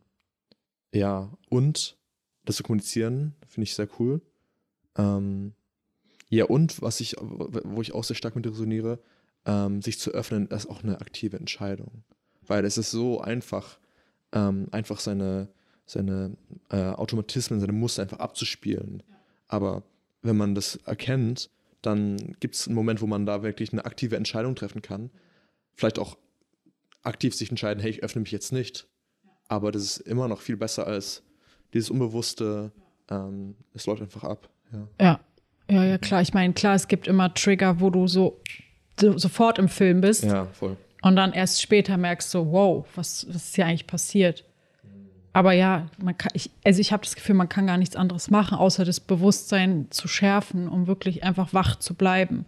ja, und das zu kommunizieren, finde ich sehr cool. Ähm, ja, und was ich, wo ich auch sehr stark mit resoniere, ähm, sich zu öffnen, ist auch eine aktive Entscheidung. Weil es ist so einfach, ähm, einfach seine, seine äh, Automatismen, seine Muster einfach abzuspielen. Aber wenn man das erkennt, dann gibt es einen Moment, wo man da wirklich eine aktive Entscheidung treffen kann. Vielleicht auch aktiv sich entscheiden, hey, ich öffne mich jetzt nicht. Aber das ist immer noch viel besser als dieses Unbewusste, ähm, es läuft einfach ab. Ja. Ja, ja, ja, klar. Ich meine, klar, es gibt immer Trigger, wo du so, so sofort im Film bist ja, voll. und dann erst später merkst so, wow, was, was ist hier eigentlich passiert? Aber ja, man kann, ich, also ich habe das Gefühl, man kann gar nichts anderes machen, außer das Bewusstsein zu schärfen, um wirklich einfach wach zu bleiben.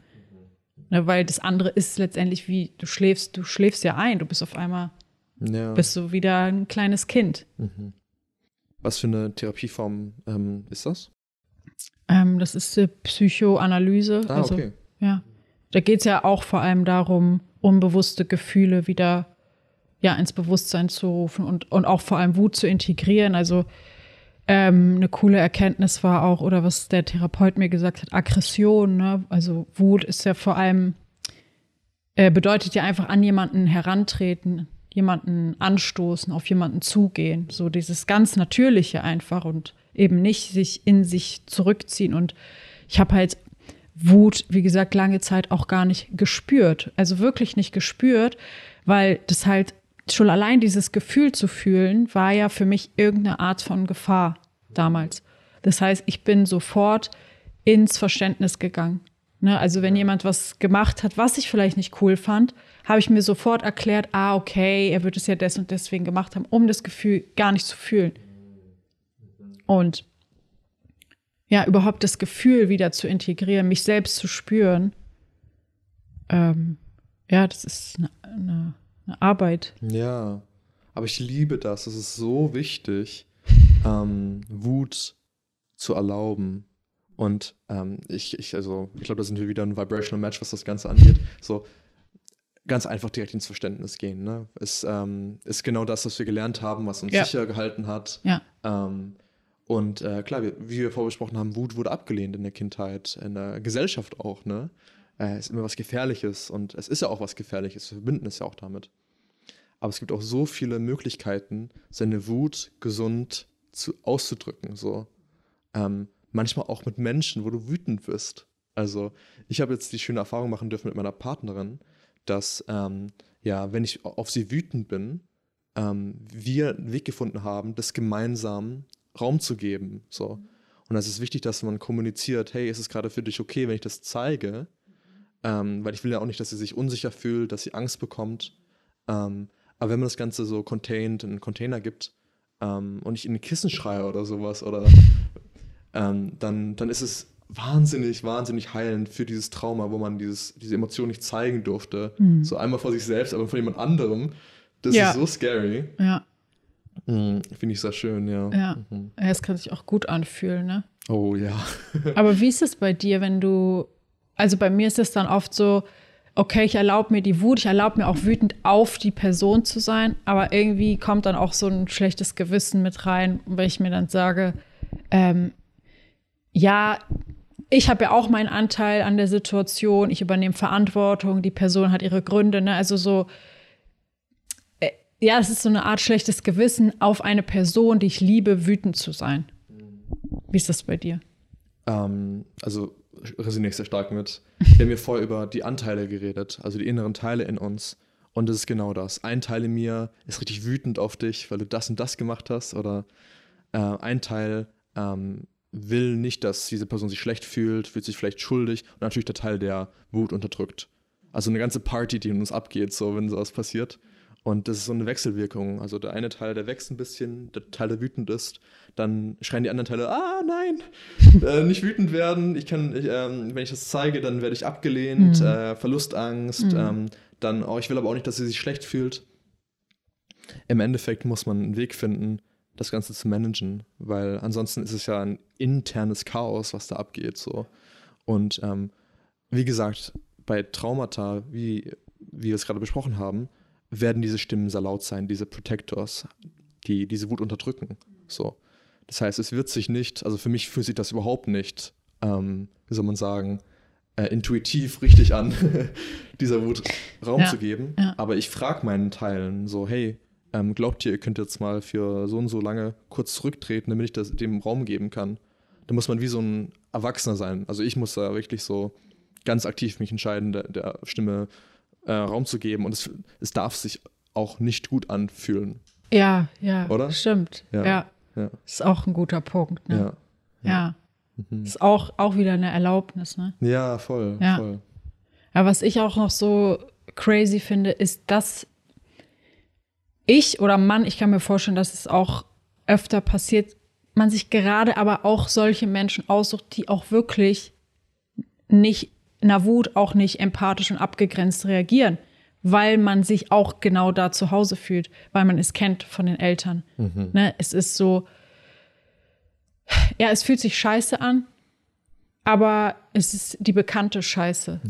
Ne, weil das andere ist letztendlich wie, du schläfst, du schläfst ja ein, du bist auf einmal, Ja. bist du wieder ein kleines Kind. Mhm. Was für eine Therapieform ähm, ist das? Ähm, das ist die Psychoanalyse. Ah, also, okay. Ja. Da geht es ja auch vor allem darum, unbewusste Gefühle wieder ja, ins Bewusstsein zu rufen und, und auch vor allem Wut zu integrieren. Also ähm, eine coole Erkenntnis war auch, oder was der Therapeut mir gesagt hat, Aggression. Ne? Also Wut ist ja vor allem, äh, bedeutet ja einfach an jemanden herantreten, jemanden anstoßen, auf jemanden zugehen. So dieses ganz Natürliche einfach und eben nicht sich in sich zurückziehen. Und ich habe halt Wut, wie gesagt, lange Zeit auch gar nicht gespürt. Also wirklich nicht gespürt, weil das halt schon allein dieses Gefühl zu fühlen, war ja für mich irgendeine Art von Gefahr damals. Das heißt, ich bin sofort ins Verständnis gegangen. Ne? Also wenn jemand was gemacht hat, was ich vielleicht nicht cool fand, habe ich mir sofort erklärt, ah, okay, er wird es ja des und deswegen gemacht haben, um das Gefühl gar nicht zu fühlen. Und ja, überhaupt das Gefühl wieder zu integrieren, mich selbst zu spüren, ähm, ja, das ist eine, eine, eine Arbeit. Ja, aber ich liebe das. Es ist so wichtig, ähm, Wut zu erlauben. Und ähm, ich, ich, also, ich glaube, da sind wir wieder ein Vibrational Match, was das Ganze angeht. So ganz einfach direkt ins Verständnis gehen. Ne? Es ähm, ist genau das, was wir gelernt haben, was uns Ja. sicher gehalten hat. Ja. Ähm, und äh, klar, wie, wie wir vorbesprochen haben, Wut wurde abgelehnt in der Kindheit, in der Gesellschaft auch. Ne? Äh, ist immer was Gefährliches und es ist ja auch was Gefährliches. Wir verbinden es ja auch damit. Aber es gibt auch so viele Möglichkeiten, seine Wut gesund zu, auszudrücken. So. Ähm, manchmal auch mit Menschen, wo du wütend wirst. Also, ich habe jetzt die schöne Erfahrung machen dürfen mit meiner Partnerin, dass, ähm, ja, wenn ich auf sie wütend bin, ähm, wir einen Weg gefunden haben, das gemeinsam Raum zu geben. So. Und es ist wichtig, dass man kommuniziert, hey, ist es gerade für dich okay, wenn ich das zeige? Ähm, weil ich will ja auch nicht, dass sie sich unsicher fühlt, dass sie Angst bekommt. Ähm, aber wenn man das Ganze so contained in einen Container gibt ähm, und nicht in ein Kissen schreie oder sowas, oder ähm, dann, dann ist es wahnsinnig, wahnsinnig heilend für dieses Trauma, wo man dieses, diese Emotion nicht zeigen durfte. Mhm. So einmal vor sich selbst, aber von jemand anderem. Das Ja. ist so scary. Ja, Mhm, Finde ich sehr schön, ja. ja. Mhm. Ja, Es kann sich auch gut anfühlen, ne? Oh ja. Aber wie ist es bei dir, wenn du, also bei mir ist es dann oft so, okay, ich erlaube mir die Wut, ich erlaube mir auch wütend auf die Person zu sein, aber irgendwie kommt dann auch so ein schlechtes Gewissen mit rein, weil ich mir dann sage, ähm, ja, ich habe ja auch meinen Anteil an der Situation, ich übernehme Verantwortung, die Person hat ihre Gründe, ne? Also so, äh, ja, es ist so eine Art schlechtes Gewissen, auf eine Person, die ich liebe, wütend zu sein. Wie ist das bei dir? Ähm, also resoniere ich sehr stark mit. Wir haben ja vorher über die Anteile geredet, also die inneren Teile in uns. Und es ist genau das. Ein Teil in mir ist richtig wütend auf dich, weil du das und das gemacht hast. Oder äh, ein Teil ähm, will nicht, dass diese Person sich schlecht fühlt, fühlt sich vielleicht schuldig. Und natürlich der Teil, der Wut unterdrückt. Also eine ganze Party, die in uns abgeht, so wenn sowas passiert. Und das ist so eine Wechselwirkung. Also der eine Teil, der wächst ein bisschen, der Teil, der wütend ist, dann schreien die anderen Teile, ah nein, äh, nicht wütend werden. Ich kann, ich, ähm, wenn ich das zeige, dann werde ich abgelehnt, Mhm. äh, Verlustangst, Mhm. ähm, dann, oh, ich will aber auch nicht, dass sie sich schlecht fühlt. Im Endeffekt muss man einen Weg finden, das Ganze zu managen, weil ansonsten ist es ja ein internes Chaos, was da abgeht. So. Und ähm, wie gesagt, bei Traumata, wie, wie wir es gerade besprochen haben, werden diese Stimmen sehr laut sein, diese Protectors, die diese Wut unterdrücken. So. Das heißt, es wird sich nicht, also für mich fühlt sich das überhaupt nicht, ähm, wie soll man sagen, äh, intuitiv richtig an, dieser Wut Raum Ja, zu geben. ja. Aber ich frage meinen Teilen so, hey, ähm, glaubt ihr, ihr könnt jetzt mal für so und so lange kurz zurücktreten, damit ich das dem Raum geben kann? Da muss man wie so ein Erwachsener sein. Also ich muss da wirklich so ganz aktiv mich entscheiden, der, der Stimme äh, Raum zu geben. Und es, es darf sich auch nicht gut anfühlen. Ja, ja, Oder? stimmt. Ja. Ja. Ja. Ist auch ein guter Punkt. Ne? Ja. Ja. Mhm. Ist auch, auch wieder eine Erlaubnis. Ne? Ja, voll, Ja. voll. Aber was ich auch noch so crazy finde, ist, dass ich oder Mann, ich kann mir vorstellen, dass es auch öfter passiert, man sich gerade aber auch solche Menschen aussucht, die auch wirklich nicht in der Wut auch nicht empathisch und abgegrenzt reagieren, weil man sich auch genau da zu Hause fühlt, weil man es kennt von den Eltern. Ne? Es ist so, ja, es fühlt sich scheiße an, aber es ist die bekannte Scheiße.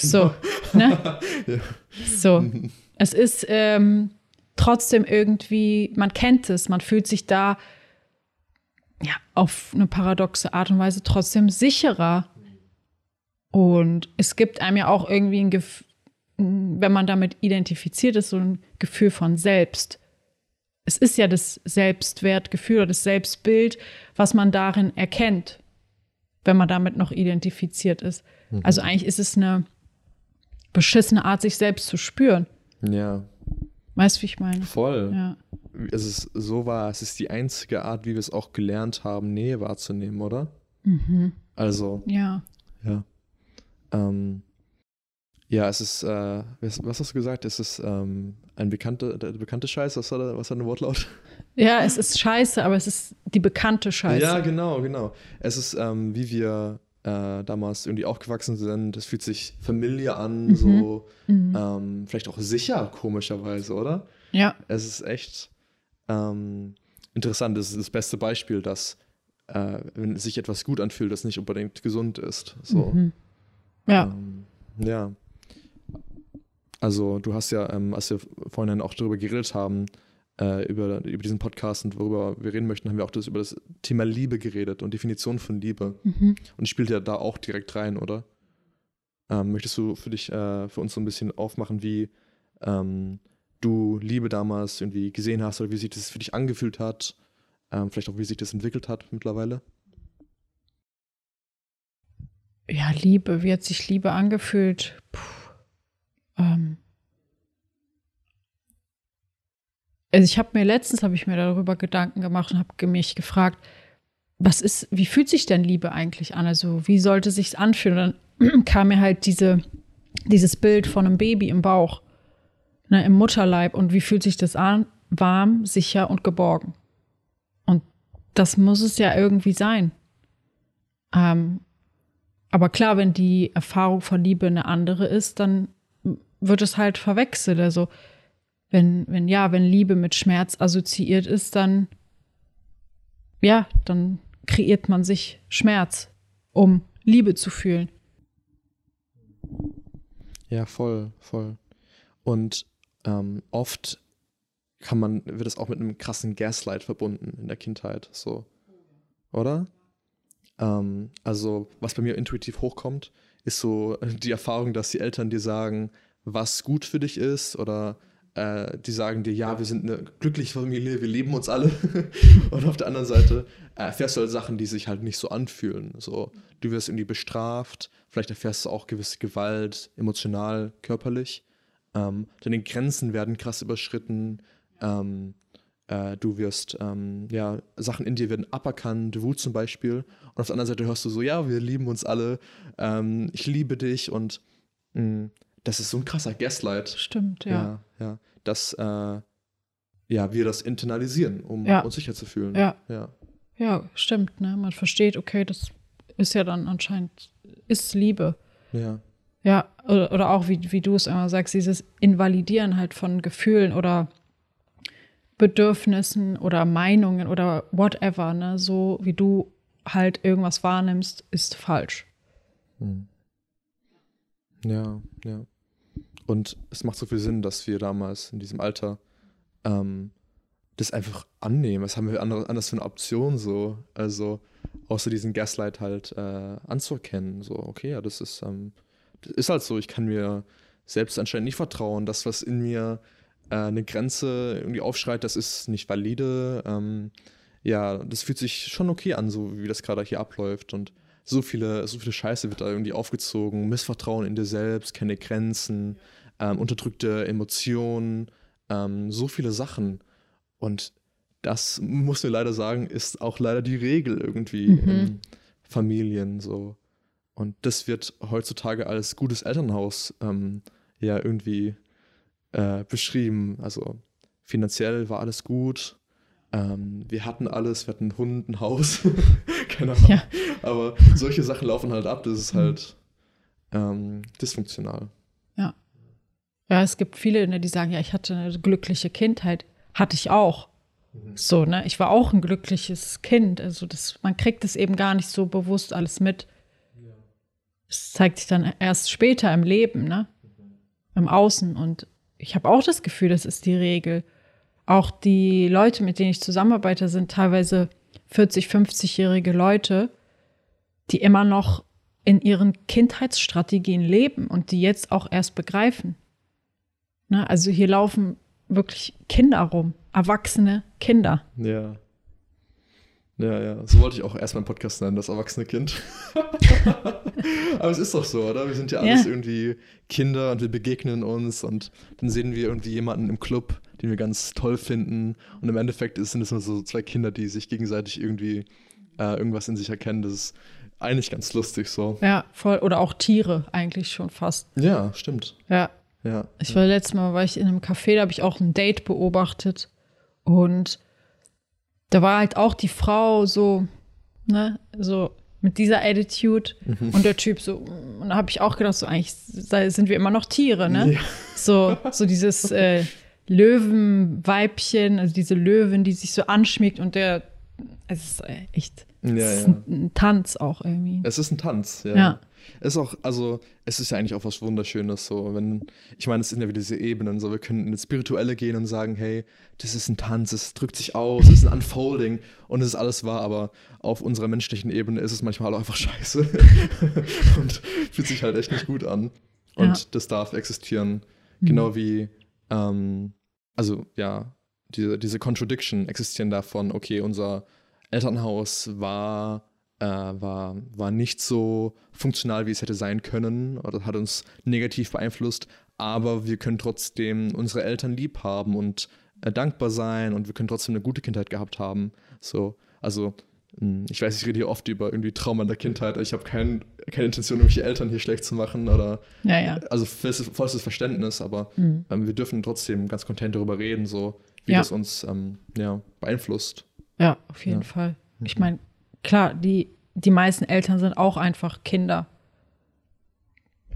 So, ne? So. Es ist ähm, trotzdem irgendwie, man kennt es, man fühlt sich da ja auf eine paradoxe Art und Weise trotzdem sicherer. Und es gibt einem ja auch irgendwie ein Gefühl, wenn man damit identifiziert ist, so ein Gefühl von Selbst. Es ist ja das Selbstwertgefühl oder das Selbstbild, was man darin erkennt, wenn man damit noch identifiziert ist. Also eigentlich ist es eine beschissene Art, sich selbst zu spüren. Ja, Weißt du, wie ich meine? voll. Ja. Es ist so wahr, es ist die einzige Art, wie wir es auch gelernt haben, Nähe wahrzunehmen, oder? Mhm. Also, Ja. ja. Ähm, ja, es ist, äh, was, was hast du gesagt? Es ist ähm, ein bekannte, der bekannte Scheiß, was war, der, was war der Wortlaut? Ja, es ist scheiße, aber es ist die bekannte Scheiße. Ja, genau, genau. Es ist, ähm, wie wir äh, damals irgendwie aufgewachsen sind. Es fühlt sich familiar an, so Mhm. ähm, vielleicht auch sicher, komischerweise, oder? Ja. Es ist echt ähm, interessant. Es ist das beste Beispiel, dass äh, wenn sich etwas gut anfühlt, das nicht unbedingt gesund ist. So. Mhm. Ja. Ähm, ja. Also du hast ja, ähm, als wir vorhin auch darüber geredet haben, äh, über, über diesen Podcast und worüber wir reden möchten, haben wir auch das, über das Thema Liebe geredet und Definition von Liebe. Mhm. Und spielt ja da auch direkt rein, oder? Ähm, möchtest du für dich, äh, für uns so ein bisschen aufmachen, wie ähm, du Liebe damals irgendwie gesehen hast oder wie sich das für dich angefühlt hat? Ähm, vielleicht auch, wie sich das entwickelt hat mittlerweile? Ja, Liebe, wie hat sich Liebe angefühlt? Puh. Ähm. Also ich habe mir letztens habe ich mir darüber Gedanken gemacht und habe mich gefragt, was ist, wie fühlt sich denn Liebe eigentlich an? Also wie sollte sich's anfühlen? Und dann kam mir halt diese, dieses Bild von einem Baby im Bauch. ne, im Mutterleib und wie fühlt sich das an? Warm, sicher und geborgen. Und das muss es ja irgendwie sein. Ähm, aber klar, wenn die Erfahrung von Liebe eine andere ist, dann wird es halt verwechselt. Also wenn, wenn ja, wenn Liebe mit Schmerz assoziiert ist, dann ja, dann kreiert man sich Schmerz, um Liebe zu fühlen. Ja, voll, voll. Und ähm, oft kann man, wird es auch mit einem krassen Gaslight verbunden in der Kindheit, so. Oder? Ähm, also, was bei mir intuitiv hochkommt, ist so die Erfahrung, dass die Eltern dir sagen, was gut für dich ist oder äh, die sagen dir, ja, wir sind eine glückliche Familie, wir lieben uns alle. und auf der anderen Seite erfährst du halt Sachen, die sich halt nicht so anfühlen. So, du wirst irgendwie bestraft, vielleicht erfährst du auch gewisse Gewalt, emotional, körperlich. Ähm, deine Grenzen werden krass überschritten. Ähm, äh, du wirst, ähm, ja, Sachen in dir werden aberkannt, Wut zum Beispiel. Und auf der anderen Seite hörst du so, ja, wir lieben uns alle, ähm, ich liebe dich und mh, mm, das ist so ein krasser Gaslight. Stimmt, ja. Ja, ja. Dass äh, ja, wir das internalisieren, um Ja. uns sicher zu fühlen. Ja. ja. Ja, stimmt, ne? Man versteht, okay, das ist ja dann anscheinend, ist Liebe. Ja. Ja, oder, oder auch, wie, wie du es immer sagst, dieses Invalidieren halt von Gefühlen oder Bedürfnissen oder Meinungen oder whatever, ne? So wie du halt irgendwas wahrnimmst, ist falsch. Ja, ja. Und es macht so viel Sinn, dass wir damals in diesem Alter ähm, das einfach annehmen. Was haben wir andere, anders für eine Option so? Also außer diesen Gaslight halt äh, anzuerkennen. So, okay, ja, das ist, ähm, das ist halt so. Ich kann mir selbst anscheinend nicht vertrauen. Das, was in mir äh, eine Grenze irgendwie aufschreit, das ist nicht valide. Ähm, ja, das fühlt sich schon okay an, so wie das gerade hier abläuft. Und so viele, so viele Scheiße wird da irgendwie aufgezogen. Missvertrauen in dir selbst, keine Grenzen, ähm, unterdrückte Emotionen, ähm, so viele Sachen. Und das muss mir leider sagen, ist auch leider die Regel irgendwie Mhm. in Familien so. Und das wird heutzutage als gutes Elternhaus ähm, ja irgendwie äh, beschrieben. Also finanziell war alles gut. Ähm, wir hatten alles, wir hatten einen Hund, ein Haus, keine Ahnung. Ja. Aber solche Sachen laufen halt ab, das ist halt ähm, dysfunktional. Ja, es gibt viele, ne, die sagen, ja, ich hatte eine glückliche Kindheit. Hatte ich auch. So, ne? Ich war auch ein glückliches Kind. Also das, man kriegt es eben gar nicht so bewusst alles mit. Es zeigt sich dann erst später im Leben, ne? Im Außen. Und ich habe auch das Gefühl, das ist die Regel. Auch die Leute, mit denen ich zusammenarbeite, sind teilweise 40, 50-jährige Leute, die immer noch in ihren Kindheitsstrategien leben und die jetzt auch erst begreifen. Ne? Also hier laufen wirklich Kinder rum, erwachsene Kinder. Ja. Ja, ja. So wollte ich auch erst meinen Podcast nennen, das erwachsene Kind. Aber es ist doch so, oder? Wir sind ja alles Ja. irgendwie Kinder und wir begegnen uns und dann sehen wir irgendwie jemanden im Club, den wir ganz toll finden. Und im Endeffekt sind es nur so zwei Kinder, die sich gegenseitig irgendwie äh, irgendwas in sich erkennen. Das ist eigentlich ganz lustig so. Ja, voll. Oder auch Tiere eigentlich schon fast. Ja, stimmt. Ja. Ja. Ich war letztes Mal, war ich in einem Café, da habe ich auch ein Date beobachtet. Und da war halt auch die Frau so, ne, so mit dieser Attitude und der Typ so, und da habe ich auch gedacht, so eigentlich sind wir immer noch Tiere, ne? Ja. So, so dieses äh, Löwenweibchen, also diese Löwin, die sich so anschmiegt und der, es ist echt, Ja, es ist ja. ein, ein Tanz auch irgendwie. Es ist ein Tanz, ja. Ja. Es ist auch, also, es ist ja eigentlich auch was Wunderschönes, so, wenn, ich meine, es sind ja wieder diese Ebenen, so, wir können in das Spirituelle gehen und sagen, hey, das ist ein Tanz, es drückt sich aus, es ist ein Unfolding und es ist alles wahr, aber auf unserer menschlichen Ebene ist es manchmal auch einfach scheiße und fühlt sich halt echt nicht gut an. Und Ja. das darf existieren, genau wie, ähm, also, ja, diese, diese Contradiction existieren davon, okay, unser Elternhaus war äh, war, war nicht so funktional, wie es hätte sein können oder hat uns negativ beeinflusst, aber wir können trotzdem unsere Eltern lieb haben und äh, dankbar sein und wir können trotzdem eine gute Kindheit gehabt haben. So, also mh, ich weiß, ich rede hier oft über irgendwie Trauma in der Kindheit. Ich habe kein keine Intention, irgendwelche Eltern hier schlecht zu machen oder Ja, ja. also vollstes, vollstes Verständnis, aber Mhm. ähm, wir dürfen trotzdem ganz content darüber reden, so wie Ja. das uns ähm, ja, beeinflusst. Ja, auf jeden Ja. Fall. Ich Mhm. meine, klar, die, die meisten Eltern sind auch einfach Kinder.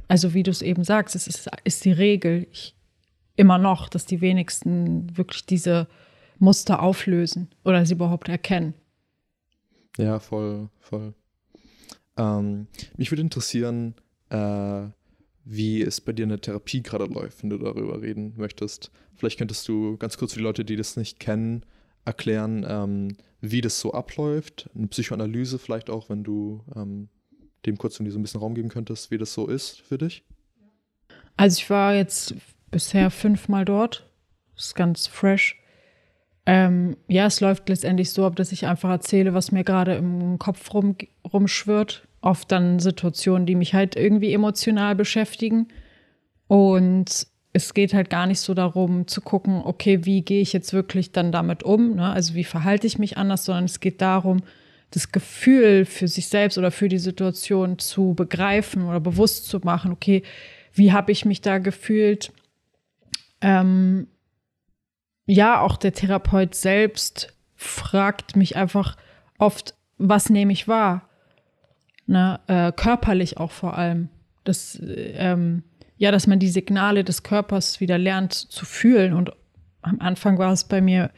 Also wie du es eben sagst, es ist, ist die Regel ich, immer noch, dass die wenigsten wirklich diese Muster auflösen oder sie überhaupt erkennen. Ja, voll, voll. Ähm, mich würde interessieren, äh, wie es bei dir in der Therapie gerade läuft, wenn du darüber reden möchtest. Vielleicht könntest du ganz kurz für die Leute, die das nicht kennen, erklären, ähm, wie das so abläuft. Eine Psychoanalyse vielleicht auch, wenn du ähm, dem kurz so ein bisschen Raum geben könntest, wie das so ist für dich. Also ich war jetzt bisher fünfmal dort. Das ist ganz fresh. Ähm, ja, es läuft letztendlich so ab, dass ich einfach erzähle, was mir gerade im Kopf rum, rumschwirrt. Oft dann Situationen, die mich halt irgendwie emotional beschäftigen. Und es geht halt gar nicht so darum zu gucken, okay, wie gehe ich jetzt wirklich dann damit um? Ne? Also wie verhalte ich mich anders, sondern es geht darum, das Gefühl für sich selbst oder für die Situation zu begreifen oder bewusst zu machen, okay, wie habe ich mich da gefühlt? Ähm, ja, auch der Therapeut selbst fragt mich einfach oft, was nehme ich wahr? Ne, äh, körperlich auch vor allem. Das, äh, ähm, ja, dass man die Signale des Körpers wieder lernt zu fühlen. Und am Anfang war es bei mir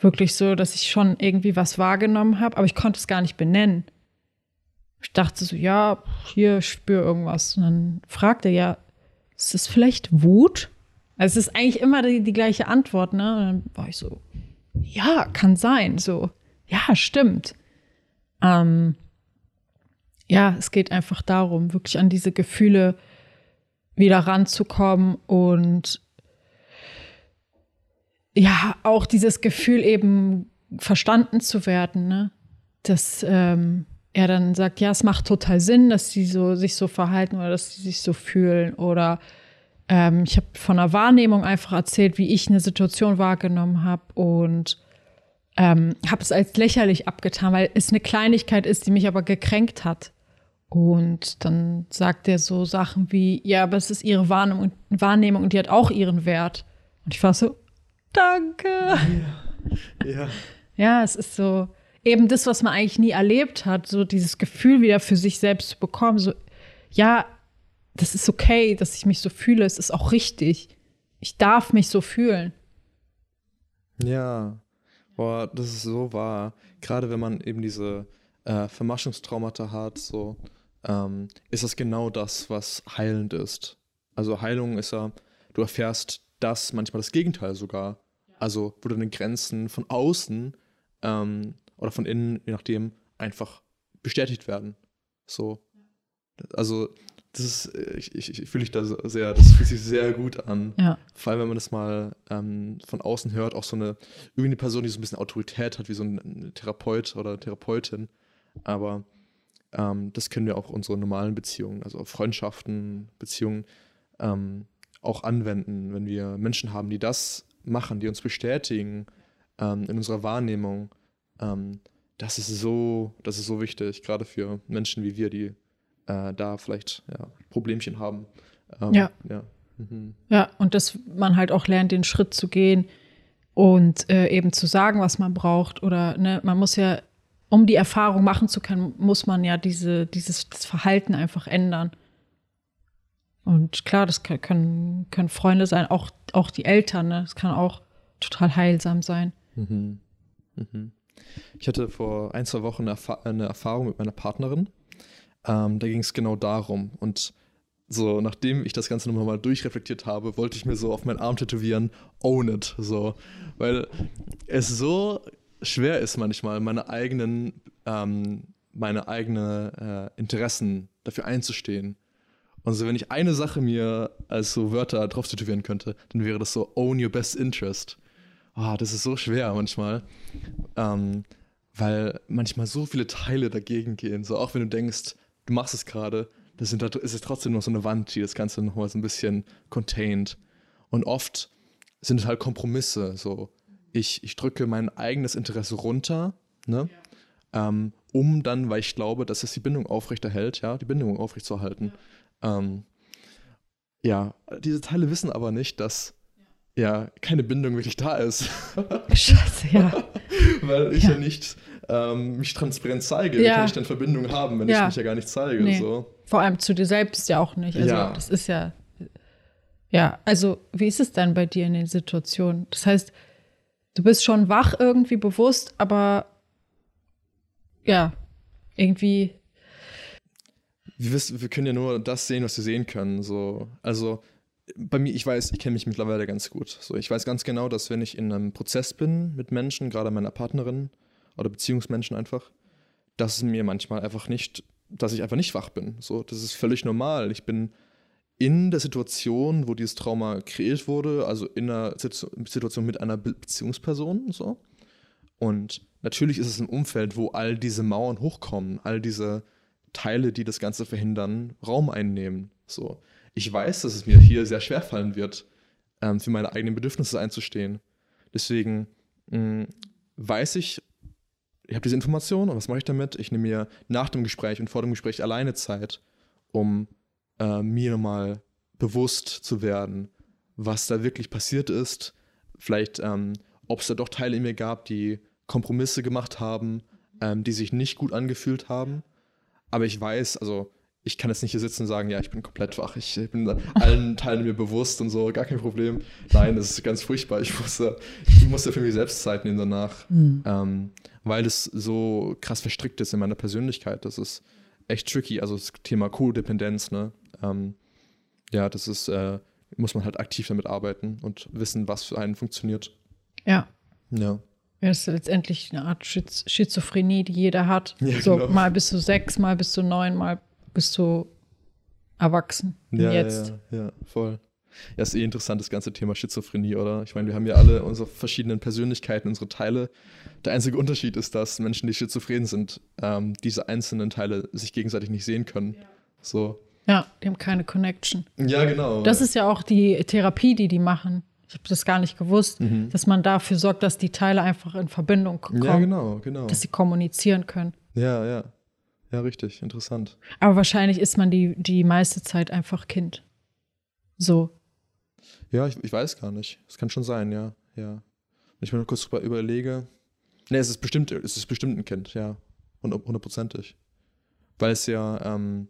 wirklich so, dass ich schon irgendwie was wahrgenommen habe, aber ich konnte es gar nicht benennen. Ich dachte so, ja, hier, ich spüre irgendwas. Und dann fragte er, ja, ist es vielleicht Wut? Also es ist eigentlich immer die, die gleiche Antwort, ne? Und dann war ich so, ja, kann sein. So, ja, stimmt. Ähm, ja, es geht einfach darum, wirklich an diese Gefühle wieder ranzukommen und ja, auch dieses Gefühl eben verstanden zu werden, ne? Dass ähm, er dann sagt, ja, es macht total Sinn, dass sie so sich so verhalten oder dass sie sich so fühlen oder ähm, ich habe von einer Wahrnehmung einfach erzählt, wie ich eine Situation wahrgenommen habe und ähm, habe es als lächerlich abgetan, weil es eine Kleinigkeit ist, die mich aber gekränkt hat. Und dann sagt er so Sachen wie, ja, aber es ist ihre Wahrnehmung, Wahrnehmung und die hat auch ihren Wert. Und ich war so, danke. Ja. Ja, es ist so eben das, was man eigentlich nie erlebt hat, so dieses Gefühl wieder für sich selbst zu bekommen. So, ja, das ist okay, dass ich mich so fühle. Es ist auch richtig. Ich darf mich so fühlen. Ja, boah, das ist so wahr. Gerade wenn man eben diese äh, Vermaschungstraumata hat, so ähm, ist das genau das, was heilend ist. Also Heilung ist ja, du erfährst das, manchmal das Gegenteil sogar. Also wo deine Grenzen von außen ähm, oder von innen, je nachdem, einfach bestätigt werden. So. Also das ist, äh, ich, ich, ich fühle mich da sehr, das fühlt sich sehr gut an. Ja. Vor allem, wenn man das mal ähm, von außen hört, auch so eine, irgendwie eine Person, die so ein bisschen Autorität hat, wie so ein Therapeut oder Therapeutin. Aber ähm, das können wir auch unsere normalen Beziehungen, also Freundschaften, Beziehungen, ähm, auch anwenden, wenn wir Menschen haben, die das machen, die uns bestätigen ähm, in unserer Wahrnehmung. Ähm, das ist so, das ist so wichtig, gerade für Menschen wie wir, die äh, da vielleicht ja, Problemchen haben. Ähm, Ja. ja. Mhm. Ja, und dass man halt auch lernt, den Schritt zu gehen und äh, eben zu sagen, was man braucht. Oder ne, man muss ja, um die Erfahrung machen zu können, muss man ja diese, dieses Verhalten einfach ändern. Und klar, das können, können Freunde sein, auch, auch die Eltern, ne? Das kann auch total heilsam sein. Mhm. Mhm. Ich hatte vor ein, zwei Wochen eine, Erfa eine Erfahrung mit meiner Partnerin. Ähm, da ging es genau darum. Und so, nachdem ich das Ganze nochmal mal durchreflektiert habe, wollte ich mir so auf meinen Arm tätowieren, own it. So. Weil es so schwer ist manchmal, meine eigenen, ähm, meine eigenen äh, Interessen dafür einzustehen. Und so, wenn ich eine Sache mir als so Wörter drauf tätowieren könnte, dann wäre das so own your best interest. Ah, das ist so schwer manchmal. Ähm, weil manchmal so viele Teile dagegen gehen. So auch wenn du denkst, du machst es gerade, das sind, ist es trotzdem noch so eine Wand, die das Ganze nochmal so ein bisschen contained. Und oft sind es halt Kompromisse. So, ich, ich drücke mein eigenes Interesse runter, ne? Ähm, um dann, weil ich glaube, dass es die Bindung aufrechterhält, ja, die Bindung aufrechtzuerhalten. Ja. Ähm, ja, diese Teile wissen aber nicht, dass ja keine Bindung wirklich da ist. Scheiße, ja. Weil ich ja, ja nicht ähm, mich transparent zeige. Ja. Wie kann ich denn Verbindung haben, wenn ja. ich mich ja gar nicht zeige? Nee. So. Vor allem zu dir selbst ja auch nicht. Also ja. das ist ja. Ja, also wie ist es denn bei dir in den Situationen? Das heißt, du bist schon wach irgendwie bewusst, aber ja, irgendwie. Wir, wissen, wir können ja nur das sehen, was wir sehen können. So. Also bei mir, ich weiß, ich kenne mich mittlerweile ganz gut. So, ich weiß ganz genau, dass wenn ich in einem Prozess bin mit Menschen, gerade meiner Partnerin oder Beziehungsmenschen einfach, dass es mir manchmal einfach nicht, dass ich einfach nicht wach bin. So, das ist völlig normal. Ich bin in der Situation, wo dieses Trauma kreiert wurde, also in einer Situation mit einer Beziehungsperson, so. Und natürlich ist es ein Umfeld, wo all diese Mauern hochkommen, all diese Teile, die das Ganze verhindern, Raum einnehmen. So ich weiß, dass es mir hier sehr schwer fallen wird, ähm, für meine eigenen Bedürfnisse einzustehen. Deswegen mh, mm, weiß ich, ich habe diese Information und was mache ich damit? Ich nehme mir nach dem Gespräch und vor dem Gespräch alleine Zeit, um äh, mir nochmal bewusst zu werden, was da wirklich passiert ist. Vielleicht, ähm, ob es da doch Teile in mir gab, die Kompromisse gemacht haben, ähm, die sich nicht gut angefühlt haben. Aber ich weiß, also ich kann jetzt nicht hier sitzen und sagen, ja, ich bin komplett wach, ich bin allen Teilen mir bewusst und so, gar kein Problem. Nein, das ist ganz furchtbar. Ich musste, ich musste für mich selbst Zeit nehmen danach, mhm. ähm, weil es so krass verstrickt ist in meiner Persönlichkeit. Das ist echt tricky. Also das Thema Codependenz, ne? Ähm, ja, das ist, äh, muss man halt aktiv damit arbeiten und wissen, was für einen funktioniert. Ja. Ja. Ja, das ist letztendlich eine Art Schizophrenie, die jeder hat. Ja, so genau. mal bist du sechs, mal bist du neun, mal bist du erwachsen. Ja, jetzt. Ja, ja, voll. Ja, ist eh interessant, das ganze Thema Schizophrenie, oder? Ich meine, wir haben ja alle unsere verschiedenen Persönlichkeiten, unsere Teile. Der einzige Unterschied ist, dass Menschen, die schizophren sind, ähm, diese einzelnen Teile sich gegenseitig nicht sehen können. Ja. So. Ja, die haben keine Connection. Ja, genau. Das ist ja auch die Therapie, die die machen. Ich habe das gar nicht gewusst, mhm. dass man dafür sorgt, dass die Teile einfach in Verbindung kommen. Ja, genau, genau. Dass sie kommunizieren können. Ja, ja. Ja, richtig, interessant. Aber wahrscheinlich ist man die, die meiste Zeit einfach Kind. So. Ja, ich, ich weiß gar nicht. Es kann schon sein, ja. ja. Wenn ich mir nur kurz drüber überlege. Nee, es ist bestimmt, es ist bestimmt ein Kind, ja. Hundertprozentig. Weil es ja ähm,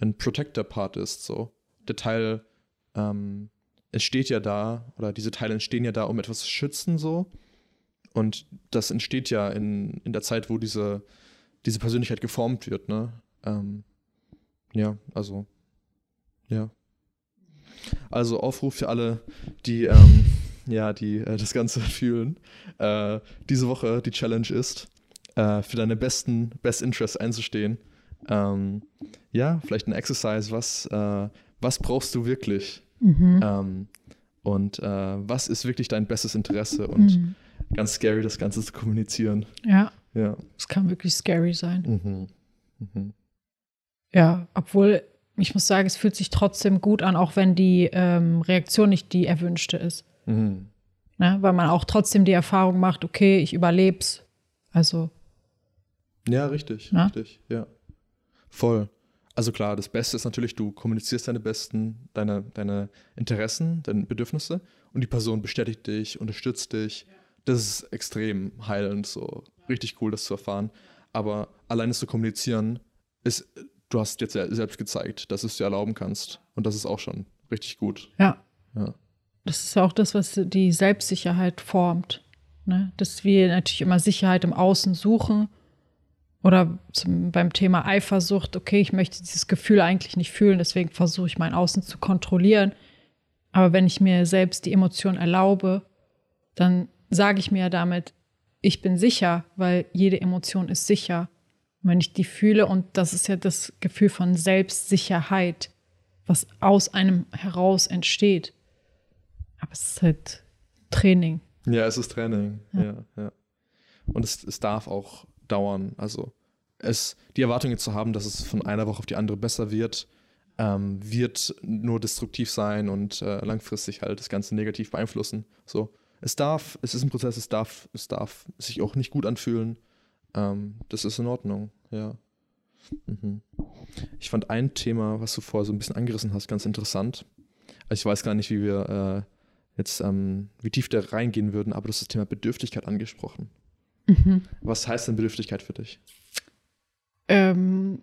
ein Protector-Part ist, so. Der Teil ähm, entsteht ja da, oder diese Teile entstehen ja da, um etwas zu schützen, so. Und das entsteht ja in, in der Zeit, wo diese diese Persönlichkeit geformt wird, ne? Ähm, ja, also, ja. Also Aufruf für alle, die, ähm, ja, die äh, das Ganze fühlen. Äh, diese Woche die Challenge ist, äh, für deine besten Best Interests einzustehen. Ähm, ja, vielleicht ein Exercise, was, äh, was brauchst du wirklich? Mhm. Ähm, und äh, was ist wirklich dein bestes Interesse? Und mhm. ganz scary, das Ganze zu kommunizieren. Ja. Ja. Es kann wirklich scary sein. Mhm. Mhm. Ja, obwohl ich muss sagen, es fühlt sich trotzdem gut an, auch wenn die ähm, Reaktion nicht die erwünschte ist. Mhm. Ne? Weil man auch trotzdem die Erfahrung macht, okay, ich überleb's. Also. Ja, richtig, na? richtig, ja. Voll. Also klar, das Beste ist natürlich, du kommunizierst deine besten, deine, deine Interessen, deine Bedürfnisse und die Person bestätigt dich, unterstützt dich. Das ist extrem heilend so richtig cool, das zu erfahren. Aber allein es zu kommunizieren, ist, du hast jetzt selbst gezeigt, dass du es dir erlauben kannst. Und das ist auch schon richtig gut. Ja. ja. Das ist auch das, was die Selbstsicherheit formt. Ne? Dass wir natürlich immer Sicherheit im Außen suchen. Oder zum, beim Thema Eifersucht, okay, ich möchte dieses Gefühl eigentlich nicht fühlen, deswegen versuche ich mein Außen zu kontrollieren. Aber wenn ich mir selbst die Emotion erlaube, dann sage ich mir damit, ich bin sicher, weil jede Emotion ist sicher. Und wenn ich die fühle, und das ist ja das Gefühl von Selbstsicherheit, was aus einem heraus entsteht. Aber es ist halt Training. Ja, es ist Training. Ja, ja. ja. Und es, es darf auch dauern. Also es, die Erwartung zu haben, dass es von einer Woche auf die andere besser wird, ähm, wird nur destruktiv sein und äh, langfristig halt das Ganze negativ beeinflussen. So, es darf, es ist ein Prozess, es darf, es darf sich auch nicht gut anfühlen. Ähm, das ist in Ordnung, ja. Mhm. Ich fand ein Thema, was du vorher so ein bisschen angerissen hast, ganz interessant. Also ich weiß gar nicht, wie wir äh, jetzt, ähm, wie tief da reingehen würden, aber du hast das Thema Bedürftigkeit angesprochen. Mhm. Was heißt denn Bedürftigkeit für dich? Ähm,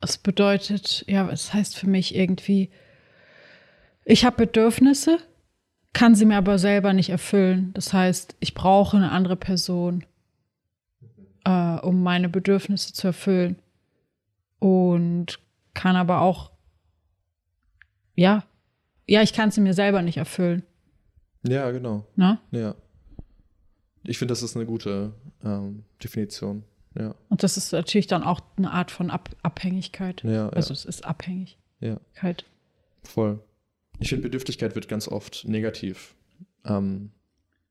es bedeutet, ja, es heißt für mich irgendwie, ich habe Bedürfnisse, kann sie mir aber selber nicht erfüllen. Das heißt, ich brauche eine andere Person, äh, um meine Bedürfnisse zu erfüllen. Und kann aber auch, ja, ja, ich kann sie mir selber nicht erfüllen. Ja, genau. Ne? Ja. Ich finde, das ist eine gute ähm, Definition. Ja. Und das ist natürlich dann auch eine Art von Ab Abhängigkeit. Ja, Also ja, es ist Abhängigkeit. ja, voll. Ich finde, Bedürftigkeit wird ganz oft negativ ähm,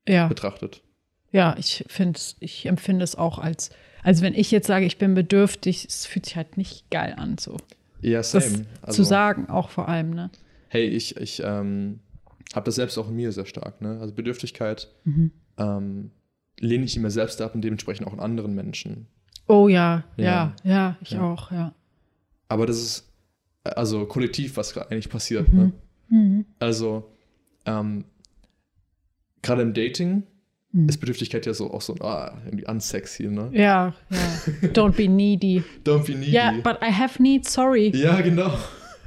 Ja. betrachtet. Ja, ich finde ich empfinde es auch als, also wenn ich jetzt sage, ich bin bedürftig, es fühlt sich halt nicht geil an, so. Ja, same. Also, zu sagen, auch vor allem, ne? hey, ich, ich ähm, habe das selbst auch in mir sehr stark. Ne? Also Bedürftigkeit Mhm. ähm, lehne ich in mir selbst ab und dementsprechend auch in anderen Menschen. Oh ja, ja, Ja. ja, ich Ja. auch, ja. Aber das ist also kollektiv, was gerade eigentlich passiert. Ne? Mhm. Also ähm, gerade im Dating Mhm. ist Bedürftigkeit ja so auch so ah, irgendwie unsexy, ne? Ja, ja. Don't be needy. Don't be needy. Ja, but I have needs, sorry. ja, genau.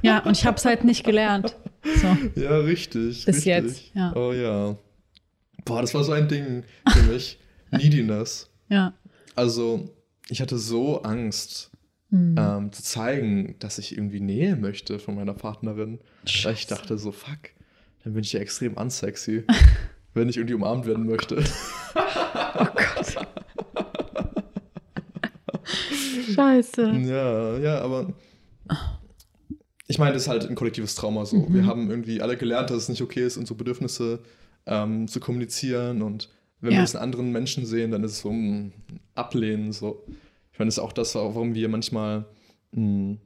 Ja, und ich habe es halt nicht gelernt. So. Ja, richtig. Bis richtig. jetzt, ja. Oh ja. Boah, das war so ein Ding für mich. Neediness. Ja. Also, ich hatte so Angst, Mhm. ähm, zu zeigen, dass ich irgendwie Nähe möchte von meiner Partnerin. Weil ich dachte so, fuck, dann bin ich ja extrem unsexy, wenn ich irgendwie umarmt werden möchte. Oh Gott. Scheiße. Ja, ja, aber ich meine, das ist halt ein kollektives Trauma so. Mhm. Wir haben irgendwie alle gelernt, dass es nicht okay ist, unsere Bedürfnisse ähm, zu kommunizieren und wenn Ja. wir es in anderen Menschen sehen, dann ist es so ein Ablehnen so. Ich meine, das ist auch das, warum wir manchmal mh,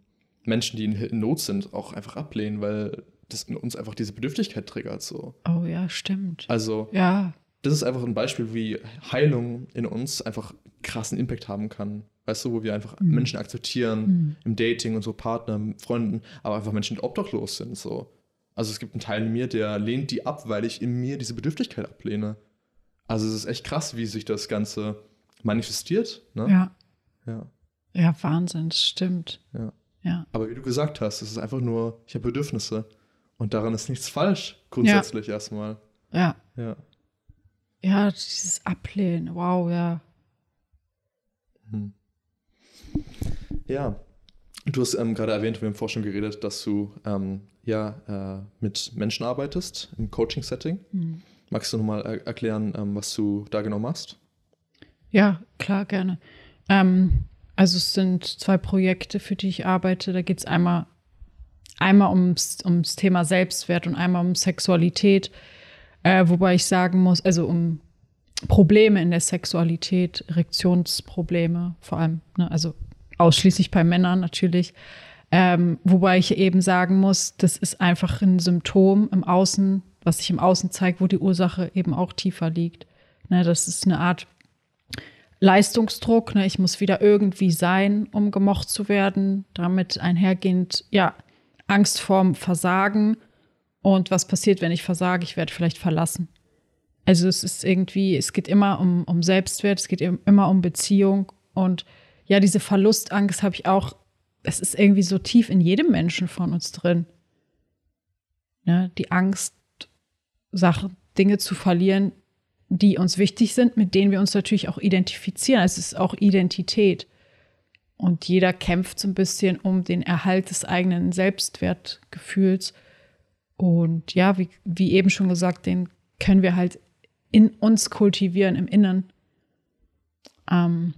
Menschen, die in, Not sind, auch einfach ablehnen, weil das in uns einfach diese Bedürftigkeit triggert so. Oh ja, stimmt. Also Ja. das ist einfach ein Beispiel, wie Heilung in uns einfach krassen Impact haben kann. Weißt du, wo wir einfach Mhm. Menschen akzeptieren im Dating und so Partner, Freunden, aber einfach Menschen, die obdachlos sind. So. Also es gibt einen Teil in mir, der lehnt die ab, weil ich in mir diese Bedürftigkeit ablehne. Also es ist echt krass, wie sich das Ganze manifestiert. Ne? Ja. ja. Ja, Wahnsinn, das stimmt. Ja. Ja. Aber wie du gesagt hast, es ist einfach nur, ich habe Bedürfnisse. Und daran ist nichts falsch, grundsätzlich erstmal. Ja. Ja. Ja, dieses Ablehnen. Wow, ja. Hm. Ja, du hast ähm, gerade erwähnt, wir haben vorhin schon geredet, dass du ähm, ja äh, mit Menschen arbeitest im Coaching-Setting. Hm. Magst du nochmal er erklären, ähm, was du da genau machst? Ja, klar, gerne. Ähm, also es sind zwei Projekte, für die ich arbeite. Da geht es einmal, einmal ums, ums Thema Selbstwert und einmal um Sexualität. Äh, wobei ich sagen muss, also um Probleme in der Sexualität, Erektionsprobleme vor allem, ne? also ausschließlich bei Männern natürlich. Ähm, wobei ich eben sagen muss, das ist einfach ein Symptom im Außen, was sich im Außen zeigt, wo die Ursache eben auch tiefer liegt. Ne, das ist eine Art Leistungsdruck. Ne? Ich muss wieder irgendwie sein, um gemocht zu werden. Damit einhergehend, ja, Angst vorm Versagen. Und was passiert, wenn ich versage? Ich werde vielleicht verlassen. Also es ist irgendwie, es geht immer um, um Selbstwert, es geht immer um Beziehung. Und ja, diese Verlustangst habe ich auch, es ist irgendwie so tief in jedem Menschen von uns drin. Ne? Die Angst, Sachen, Dinge zu verlieren, die uns wichtig sind, mit denen wir uns natürlich auch identifizieren. Es ist auch Identität. Und jeder kämpft so ein bisschen um den Erhalt des eigenen Selbstwertgefühls. Und ja, wie, wie eben schon gesagt, den können wir halt in uns kultivieren, im Inneren. Ähm,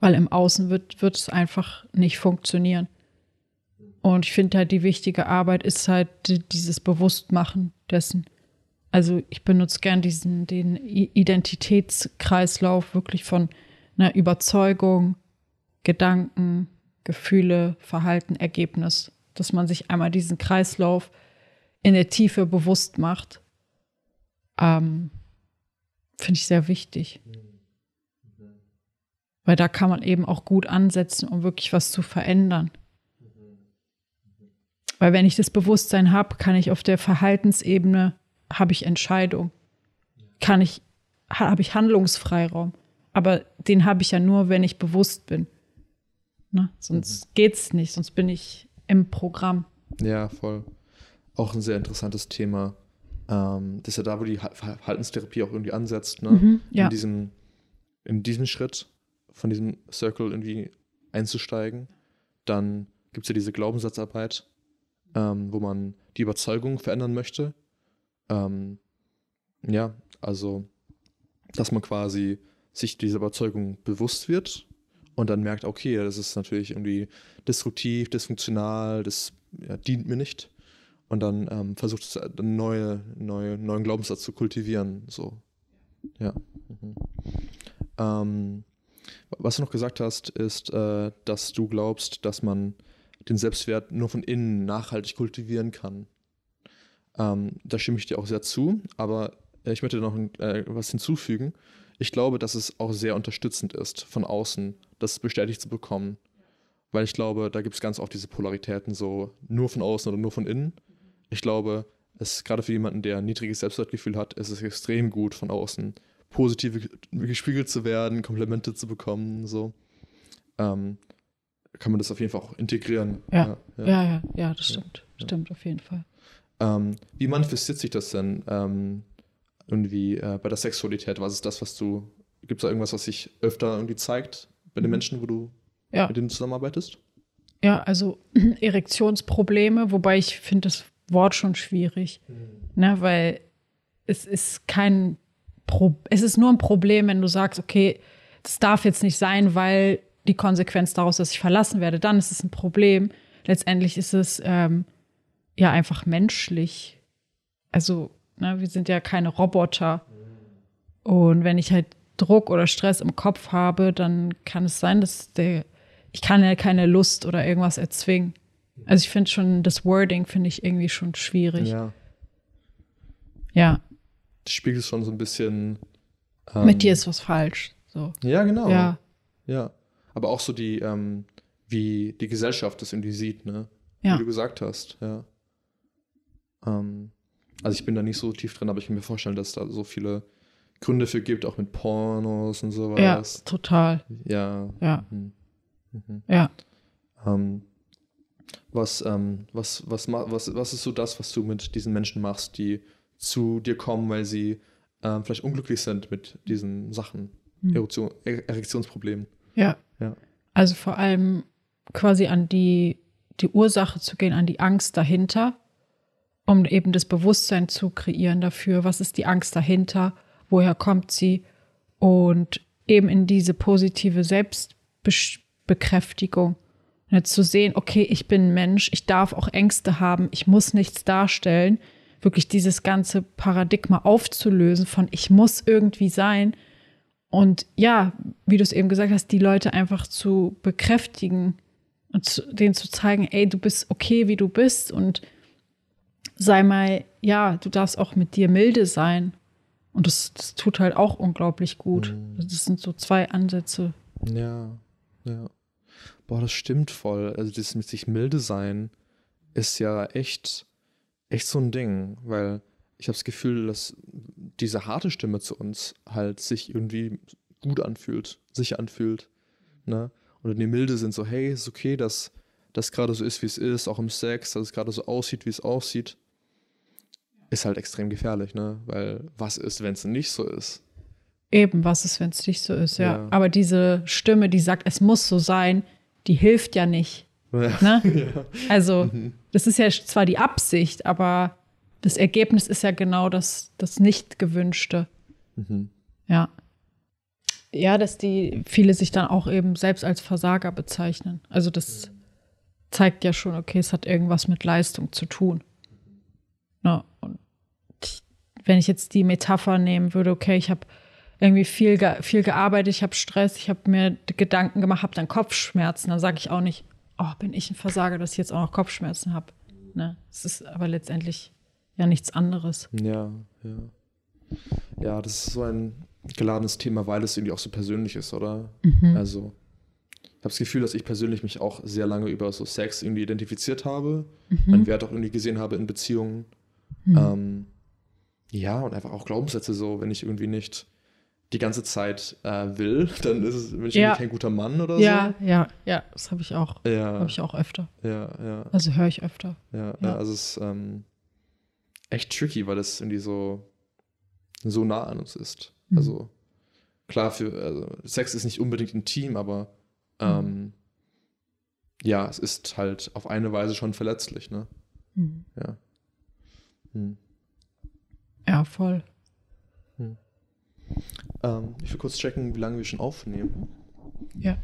weil im Außen wird, wird es einfach nicht funktionieren. Und ich finde halt, die wichtige Arbeit ist halt die- dieses Bewusstmachen dessen. Also ich benutze gern diesen, den Identitätskreislauf wirklich von einer Überzeugung, Gedanken, Gefühle, Verhalten, Ergebnis, dass man sich einmal diesen Kreislauf in der Tiefe bewusst macht. Ähm, Finde ich sehr wichtig. Weil da kann man eben auch gut ansetzen, um wirklich was zu verändern. Weil wenn ich das Bewusstsein habe, kann ich auf der Verhaltensebene, habe ich Entscheidung. Kann ich, habe ich Handlungsfreiraum. Aber den habe ich ja nur, wenn ich bewusst bin. Ne? Sonst mhm. geht's nicht, sonst bin ich im Programm. Ja, voll. Auch ein sehr interessantes Thema. Ähm, das ist ja da, wo die Verhaltenstherapie auch irgendwie ansetzt, ne? Mhm, ja. In diesem, in diesem Schritt von diesem Circle irgendwie einzusteigen. Dann gibt es ja diese Glaubenssatzarbeit, ähm, wo man die Überzeugung verändern möchte. Ähm, ja, also, dass man quasi sich dieser Überzeugung bewusst wird und dann merkt, okay, das ist natürlich irgendwie destruktiv, dysfunktional, das ja, dient mir nicht. Und dann ähm, versucht es einen neue, neue, neuen Glaubenssatz zu kultivieren. So. Ja. Mhm. Ähm, was du noch gesagt hast, ist, äh, dass du glaubst, dass man den Selbstwert nur von innen nachhaltig kultivieren kann. Ähm, da stimme ich dir auch sehr zu, aber ich möchte noch äh, was hinzufügen. Ich glaube, dass es auch sehr unterstützend ist, von außen das bestätigt zu bekommen. Weil ich glaube, da gibt es ganz oft diese Polaritäten, so nur von außen oder nur von innen. Ich glaube, es gerade für jemanden, der ein niedriges Selbstwertgefühl hat, ist es extrem gut, von außen positiv gespiegelt zu werden, Komplimente zu bekommen, so. Ähm, kann man das auf jeden Fall auch integrieren. Ja, ja, ja, ja, ja das stimmt. Stimmt auf jeden Fall. Ähm, wie manifestiert sich das denn ähm, irgendwie äh, bei der Sexualität? Was ist das, was du, gibt es da irgendwas, was sich öfter irgendwie zeigt bei den mhm. Menschen, wo du mit denen zusammenarbeitest? Ja, also Erektionsprobleme, wobei ich finde das Wort schon schwierig, mhm. ne, weil es ist kein Pro es ist nur ein Problem, wenn du sagst, okay, das darf jetzt nicht sein, weil die Konsequenz daraus, dass ich verlassen werde, dann ist es ein Problem. Letztendlich ist es ähm, ja einfach menschlich. Also, ne, wir sind ja keine Roboter. Und wenn ich halt Druck oder Stress im Kopf habe, dann kann es sein, dass der, ich kann ja keine Lust oder irgendwas erzwingen. Also ich finde schon, das Wording finde ich irgendwie schon schwierig. Ja. Ja. Das spiegelt schon so ein bisschen. Ähm, Mit dir ist was falsch. So. Ja, genau. Ja. Ja aber auch so die, ähm, wie die Gesellschaft das irgendwie sieht, ne? Ja. Wie du gesagt hast, ja. Ähm, also ich bin da nicht so tief drin, aber ich kann mir vorstellen, dass da so viele Gründe für gibt, auch mit Pornos und sowas. Ja, total. Ja. Ja. Mhm. Mhm. Ja. Ähm, was, ähm, was, was, was, was ist so das, was du mit diesen Menschen machst, die zu dir kommen, weil sie ähm, vielleicht unglücklich sind mit diesen Sachen, mhm. Erektion, Erektionsproblemen? Ja. Ja. Also vor allem quasi an die, die Ursache zu gehen, an die Angst dahinter, um eben das Bewusstsein zu kreieren dafür, was ist die Angst dahinter, woher kommt sie und eben in diese positive Selbstbekräftigung ne, zu sehen, okay, ich bin Mensch, ich darf auch Ängste haben, ich muss nichts darstellen, wirklich dieses ganze Paradigma aufzulösen von ich muss irgendwie sein, und ja, wie du es eben gesagt hast, die Leute einfach zu bekräftigen und zu, denen zu zeigen, ey, du bist okay, wie du bist und sei mal, ja, du darfst auch mit dir milde sein. Und das, das tut halt auch unglaublich gut. Mhm. Das sind so zwei Ansätze. Ja, ja. Boah, das stimmt voll. Also das mit sich milde sein ist ja echt, echt so ein Ding, weil ich habe das Gefühl, dass diese harte Stimme zu uns halt sich irgendwie gut anfühlt, sich anfühlt. Ne? Und die Milde sind so, hey, ist okay, dass das gerade so ist, wie es ist, auch im Sex, dass es gerade so aussieht, wie es aussieht, ist halt extrem gefährlich, ne? Weil was ist, wenn es nicht so ist? Eben, was ist, wenn es nicht so ist, ja. ja. Aber diese Stimme, die sagt, es muss so sein, die hilft ja nicht. Ja. Ne? ja. Also, mhm. das ist ja zwar die Absicht, aber das Ergebnis ist ja genau das, das nicht gewünschte. Mhm. Ja. Ja, dass die viele sich dann auch eben selbst als Versager bezeichnen. Also das zeigt ja schon, okay, es hat irgendwas mit Leistung zu tun. Na, und wenn ich jetzt die Metapher nehmen würde, okay, ich habe irgendwie viel, viel gearbeitet, ich habe Stress, ich habe mir Gedanken gemacht, habe dann Kopfschmerzen, dann sage ich auch nicht, oh, bin ich ein Versager, dass ich jetzt auch noch Kopfschmerzen habe. Ne? Es ist aber letztendlich ja nichts anderes. Ja, ja. Ja, das ist so ein geladenes Thema, weil es irgendwie auch so persönlich ist, oder? Mhm. Also, ich habe das Gefühl, dass ich persönlich mich auch sehr lange über so Sex irgendwie identifiziert habe, Mhm. meinen Wert auch irgendwie gesehen habe in Beziehungen. Mhm. Ähm, ja, und einfach auch Glaubenssätze so, wenn ich irgendwie nicht die ganze Zeit äh, will, dann ist es, bin ich Ja. kein guter Mann oder ja, ja, ja, das habe ich auch, so. Ja, habe ich auch öfter. ja, ja, Also höre ich öfter. ja, Ja. ja. Also es ist ähm, echt tricky, weil es irgendwie so, so nah an uns ist. Mhm. Also klar, für also, Sex ist nicht unbedingt intim, aber ähm, ja, es ist halt auf eine Weise schon verletzlich, ne? Mhm. Ja. Hm. Ja, voll. Ähm, ich will kurz checken, wie lange wir schon aufnehmen. Ja.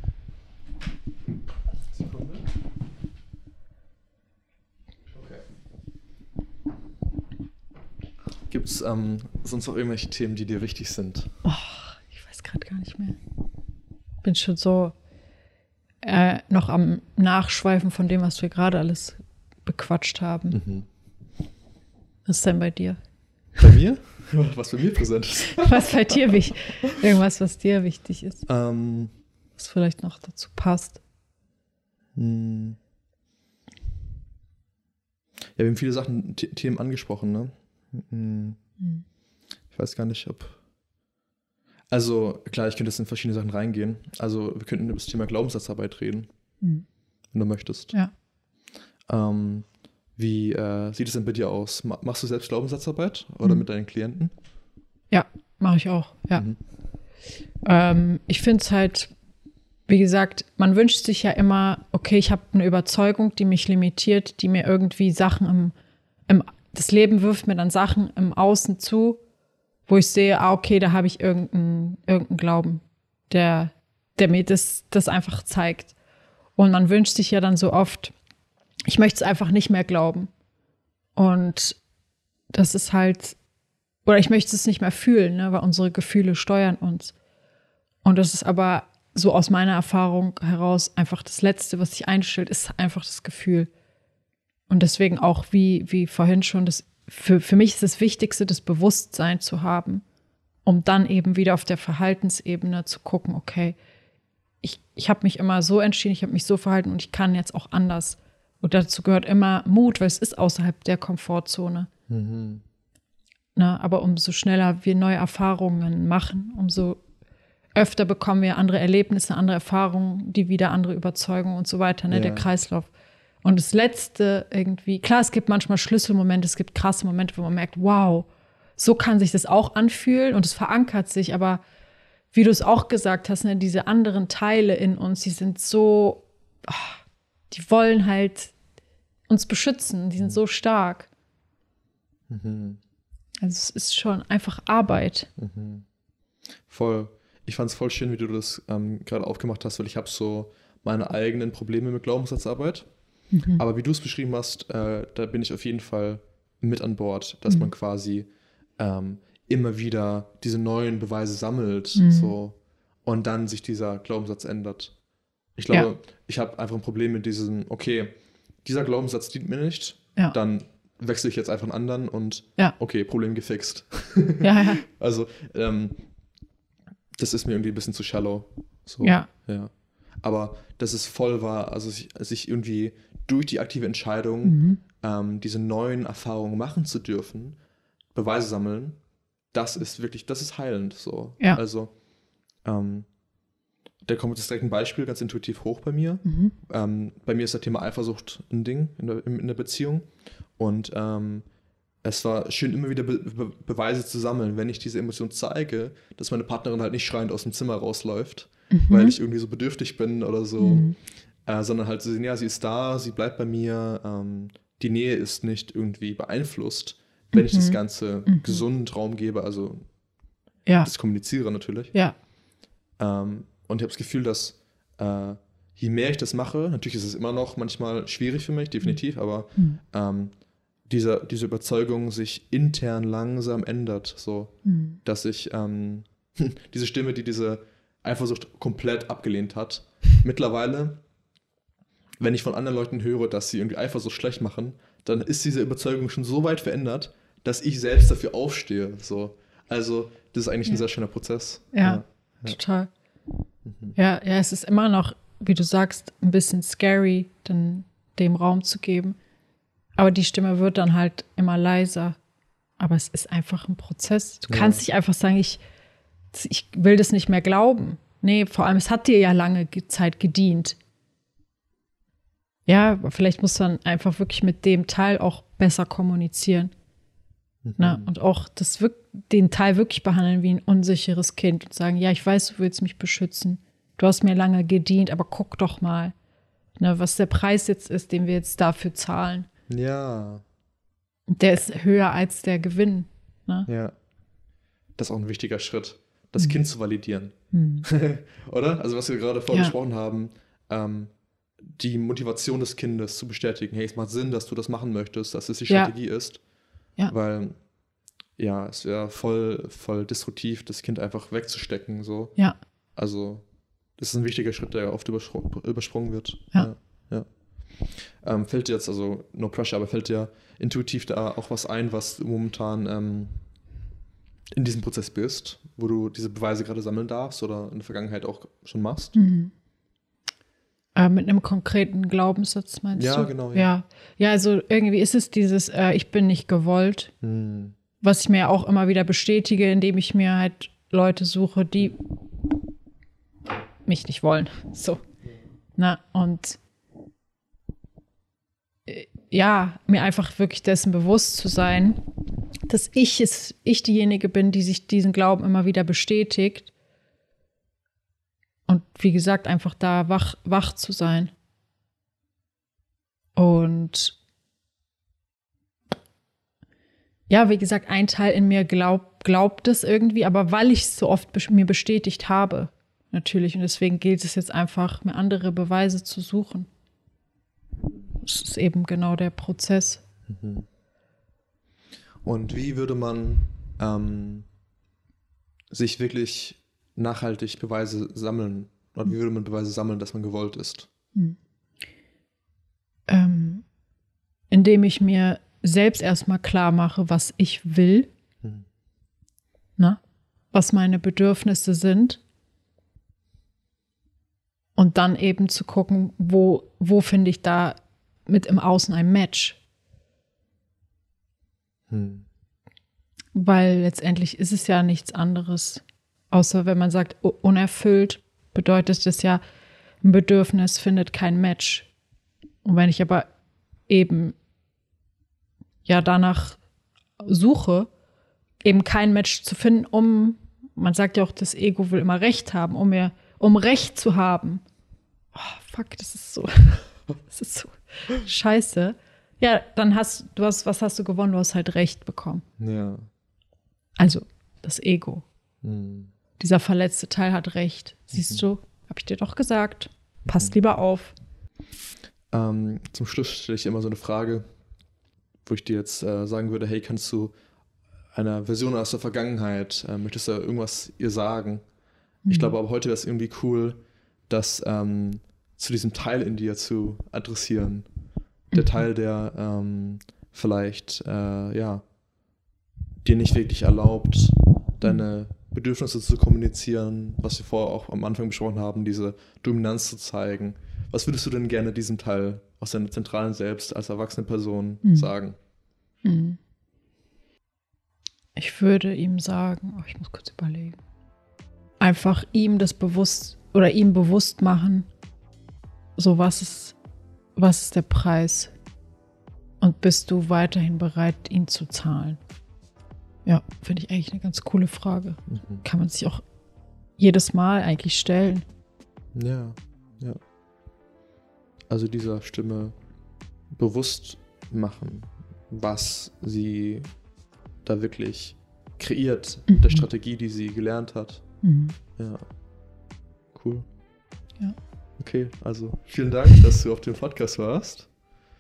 Gibt es ähm, sonst noch irgendwelche Themen, die dir wichtig sind? Oh, ich weiß gerade gar nicht mehr. Bin schon so äh, noch am Nachschweifen von dem, was wir gerade alles bequatscht haben. Mhm. Was ist denn bei dir? Bei mir? Was bei mir präsent ist. Was bei dir wichtig? Irgendwas, was dir wichtig ist, Ähm, was vielleicht noch dazu passt. hm. Ja, wir haben viele Sachen, The Themen angesprochen, ne? Hm. Hm. Ich weiß gar nicht, ob. Also, klar, ich könnte jetzt in verschiedene Sachen reingehen. Also, wir könnten über das Thema Glaubenssatzarbeit reden, Hm. wenn du möchtest. Ja. Ähm, wie äh, sieht es denn bei dir aus? Ma machst du selbst Glaubenssatzarbeit oder Mhm. mit deinen Klienten? Ja, mache ich auch. Ja. Mhm. Ähm, ich finde es halt, wie gesagt, man wünscht sich ja immer, okay, ich habe eine Überzeugung, die mich limitiert, die mir irgendwie Sachen im, im, das Leben wirft mir dann Sachen im Außen zu, wo ich sehe, ah, okay, da habe ich irgendeinen irgendeinen Glauben, der, der mir das, das einfach zeigt. Und man wünscht sich ja dann so oft, ich möchte es einfach nicht mehr glauben. Und das ist halt, oder ich möchte es nicht mehr fühlen, ne, weil unsere Gefühle steuern uns. Und das ist aber so aus meiner Erfahrung heraus einfach das Letzte, was sich einstellt, ist einfach das Gefühl. Und deswegen auch, wie, wie vorhin schon, das, für, für mich ist das Wichtigste, das Bewusstsein zu haben, um dann eben wieder auf der Verhaltensebene zu gucken, okay, ich, ich habe mich immer so entschieden, ich habe mich so verhalten und ich kann jetzt auch anders. Und dazu gehört immer Mut, weil es ist außerhalb der Komfortzone. Mhm. Ne? Aber umso schneller wir neue Erfahrungen machen, umso öfter bekommen wir andere Erlebnisse, andere Erfahrungen, die wieder andere Überzeugungen und so weiter, ne? Ja. der Kreislauf. Und das Letzte irgendwie, klar, es gibt manchmal Schlüsselmomente, es gibt krasse Momente, wo man merkt, wow, so kann sich das auch anfühlen und es verankert sich, aber wie du es auch gesagt hast, ne, diese anderen Teile in uns, die sind so, ah, die wollen halt uns beschützen, die sind so stark. Mhm. Also es ist schon einfach Arbeit. Mhm. Voll. Ich fand es voll schön, wie du das ähm, gerade aufgemacht hast, weil ich habe so meine eigenen Probleme mit Glaubenssatzarbeit. Mhm. Aber wie du es beschrieben hast, äh, da bin ich auf jeden Fall mit an Bord, dass Mhm. man quasi ähm, immer wieder diese neuen Beweise sammelt Mhm. so, und dann sich dieser Glaubenssatz ändert. Ich glaube, ich habe einfach ein Problem mit diesem, okay, dieser Glaubenssatz dient mir nicht, Ja. dann wechsle ich jetzt einfach einen anderen und Ja. okay, Problem gefixt. Ja, ja. Also, ähm, das ist mir irgendwie ein bisschen zu shallow. So, Ja. ja. Aber dass es voll war, also sich, sich irgendwie durch die aktive Entscheidung, Mhm. ähm, diese neuen Erfahrungen machen zu dürfen, Beweise sammeln, das ist wirklich, das ist heilend. So. Ja. Also, ähm, da kommt jetzt direkt ein Beispiel ganz intuitiv hoch bei mir. Mhm. Ähm, bei mir ist das Thema Eifersucht ein Ding in der, in der Beziehung. Und ähm, es war schön, immer wieder Be Be Beweise zu sammeln, wenn ich diese Emotion zeige, dass meine Partnerin halt nicht schreiend aus dem Zimmer rausläuft, weil ich irgendwie so bedürftig bin oder so, Mhm. äh, sondern halt zu sehen, ja, sie ist da, sie bleibt bei mir, ähm, die Nähe ist nicht irgendwie beeinflusst, wenn ich das Mhm. Ganze Mhm. gesund Raum gebe, also Ja. das kommuniziere natürlich. Ja. Ähm, und ich habe das Gefühl, dass äh, je mehr ich das mache, natürlich ist es immer noch manchmal schwierig für mich, definitiv, aber Mhm. ähm, diese, diese Überzeugung sich intern langsam ändert, so Mhm. dass ich ähm, diese Stimme, die diese Eifersucht komplett abgelehnt hat, mittlerweile, wenn ich von anderen Leuten höre, dass sie irgendwie Eifersucht schlecht machen, dann ist diese Überzeugung schon so weit verändert, dass ich selbst dafür aufstehe. So. Also, das ist eigentlich ein sehr schöner Prozess. Ja, total. Ja, ja, es ist immer noch, wie du sagst, ein bisschen scary, dann dem Raum zu geben. Aber die Stimme wird dann halt immer leiser. Aber es ist einfach ein Prozess. Du Ja. kannst nicht einfach sagen, ich, ich will das nicht mehr glauben. Nee, vor allem, es hat dir ja lange ge- Zeit gedient. Ja, vielleicht muss man einfach wirklich mit dem Teil auch besser kommunizieren. Na, und auch das den Teil wirklich behandeln wie ein unsicheres Kind und sagen, ja, ich weiß, du willst mich beschützen. Du hast mir lange gedient, aber guck doch mal, ne, was der Preis jetzt ist, den wir jetzt dafür zahlen. Ja, Der ist höher als der Gewinn. Ne? ja. Das ist auch ein wichtiger Schritt, das Mhm. Kind zu validieren. Oder? Also, was wir gerade vorher Ja. haben, ähm, die Motivation des Kindes zu bestätigen, hey, es macht Sinn, dass du das machen möchtest, dass es die Ja. Strategie ist. Ja. Weil, ja, es wäre voll, voll destruktiv, das Kind einfach wegzustecken. So. Ja, Also, das ist ein wichtiger Schritt, der oft überspr übersprungen wird. Ja. ja. Ähm, fällt dir jetzt, also no pressure, aber fällt dir intuitiv da auch was ein, was momentan ähm, in diesem Prozess bist, wo du diese Beweise gerade sammeln darfst oder in der Vergangenheit auch schon machst? äh, mit einem konkreten Glaubenssatz meinst Ja, du? genau, ja. Ja. ja, also irgendwie ist es dieses, äh, ich bin nicht gewollt, Hm. was ich mir auch immer wieder bestätige, indem ich mir halt Leute suche, die mich nicht wollen. So. Na, und äh, ja, mir einfach wirklich dessen bewusst zu sein, dass ich es, ich diejenige bin, die sich diesen Glauben immer wieder bestätigt. Und wie gesagt, einfach da wach, wach zu sein. Und ja, wie gesagt, ein Teil in mir glaub, glaubt es irgendwie, aber weil ich es so oft bes- mir bestätigt habe, natürlich. Und deswegen gilt es jetzt einfach, mir andere Beweise zu suchen. Das ist eben genau der Prozess. Und wie würde man ähm, sich wirklich nachhaltig Beweise sammeln? Oder wie würde man Beweise sammeln, dass man gewollt ist? Ähm, indem ich mir selbst erstmal klar mache, was ich will, Mhm. ne? was meine Bedürfnisse sind. Und dann eben zu gucken, wo, wo finde ich da mit im Außen ein Match. Hm. Weil letztendlich ist es ja nichts anderes. Außer wenn man sagt, unerfüllt, bedeutet das ja, ein Bedürfnis findet kein Match. Und wenn ich aber eben ja danach suche, eben kein Match zu finden, um, man sagt ja auch, das Ego will immer Recht haben, um mir, um Recht zu haben. Oh, fuck, das ist so, das ist so scheiße. Ja, dann hast du hast, was hast du gewonnen? Du hast halt Recht bekommen. Ja. Also das Ego. Hm. Dieser verletzte Teil hat recht. Siehst du, habe ich dir doch gesagt. Passt lieber auf. Ähm, zum Schluss stelle ich dir immer so eine Frage, wo ich dir jetzt äh, sagen würde, hey, kannst du einer Version aus der Vergangenheit, äh, möchtest du irgendwas ihr sagen? Ich glaube aber heute wäre es irgendwie cool, das ähm, zu diesem Teil in dir zu adressieren. Der Teil, der ähm, vielleicht, äh, ja, dir nicht wirklich erlaubt, deine Bedürfnisse zu kommunizieren, was wir vorher auch am Anfang besprochen haben, diese Dominanz zu zeigen. Was würdest du denn gerne diesem Teil aus deiner zentralen Selbst als erwachsene Person sagen? Ich würde ihm sagen, oh, ich muss kurz überlegen. Einfach ihm das bewusst oder ihm bewusst machen, so was ist, was ist der Preis? Und bist du weiterhin bereit, ihn zu zahlen? Ja, finde ich eigentlich eine ganz coole Frage. Kann man sich auch jedes Mal eigentlich stellen. Ja, ja. Also dieser Stimme bewusst machen, was sie da wirklich kreiert, mit der Strategie, die sie gelernt hat. Ja. Cool. Ja. Okay, also vielen Dank, dass du auf dem Podcast warst.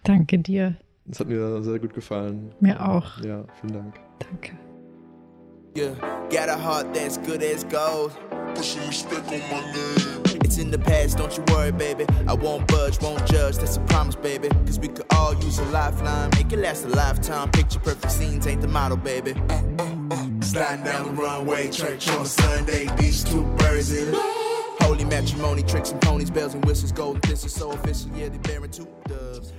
Danke dir. Das hat mir sehr gut gefallen. Mir auch. Ja, vielen Dank. Danke. Yeah, got a heart that's good as gold. Put some respect on my name. It's in the past, don't you worry, baby. I won't budge, won't judge, that's a promise, baby. Cause we could all use a lifeline, make it last a lifetime. Picture perfect scenes ain't the model, baby. Sliding down the runway, church on Sunday, these two birds in. Holy matrimony, tricks and ponies, bells and whistles, golden thistles, so official, yeah, they bearing two doves.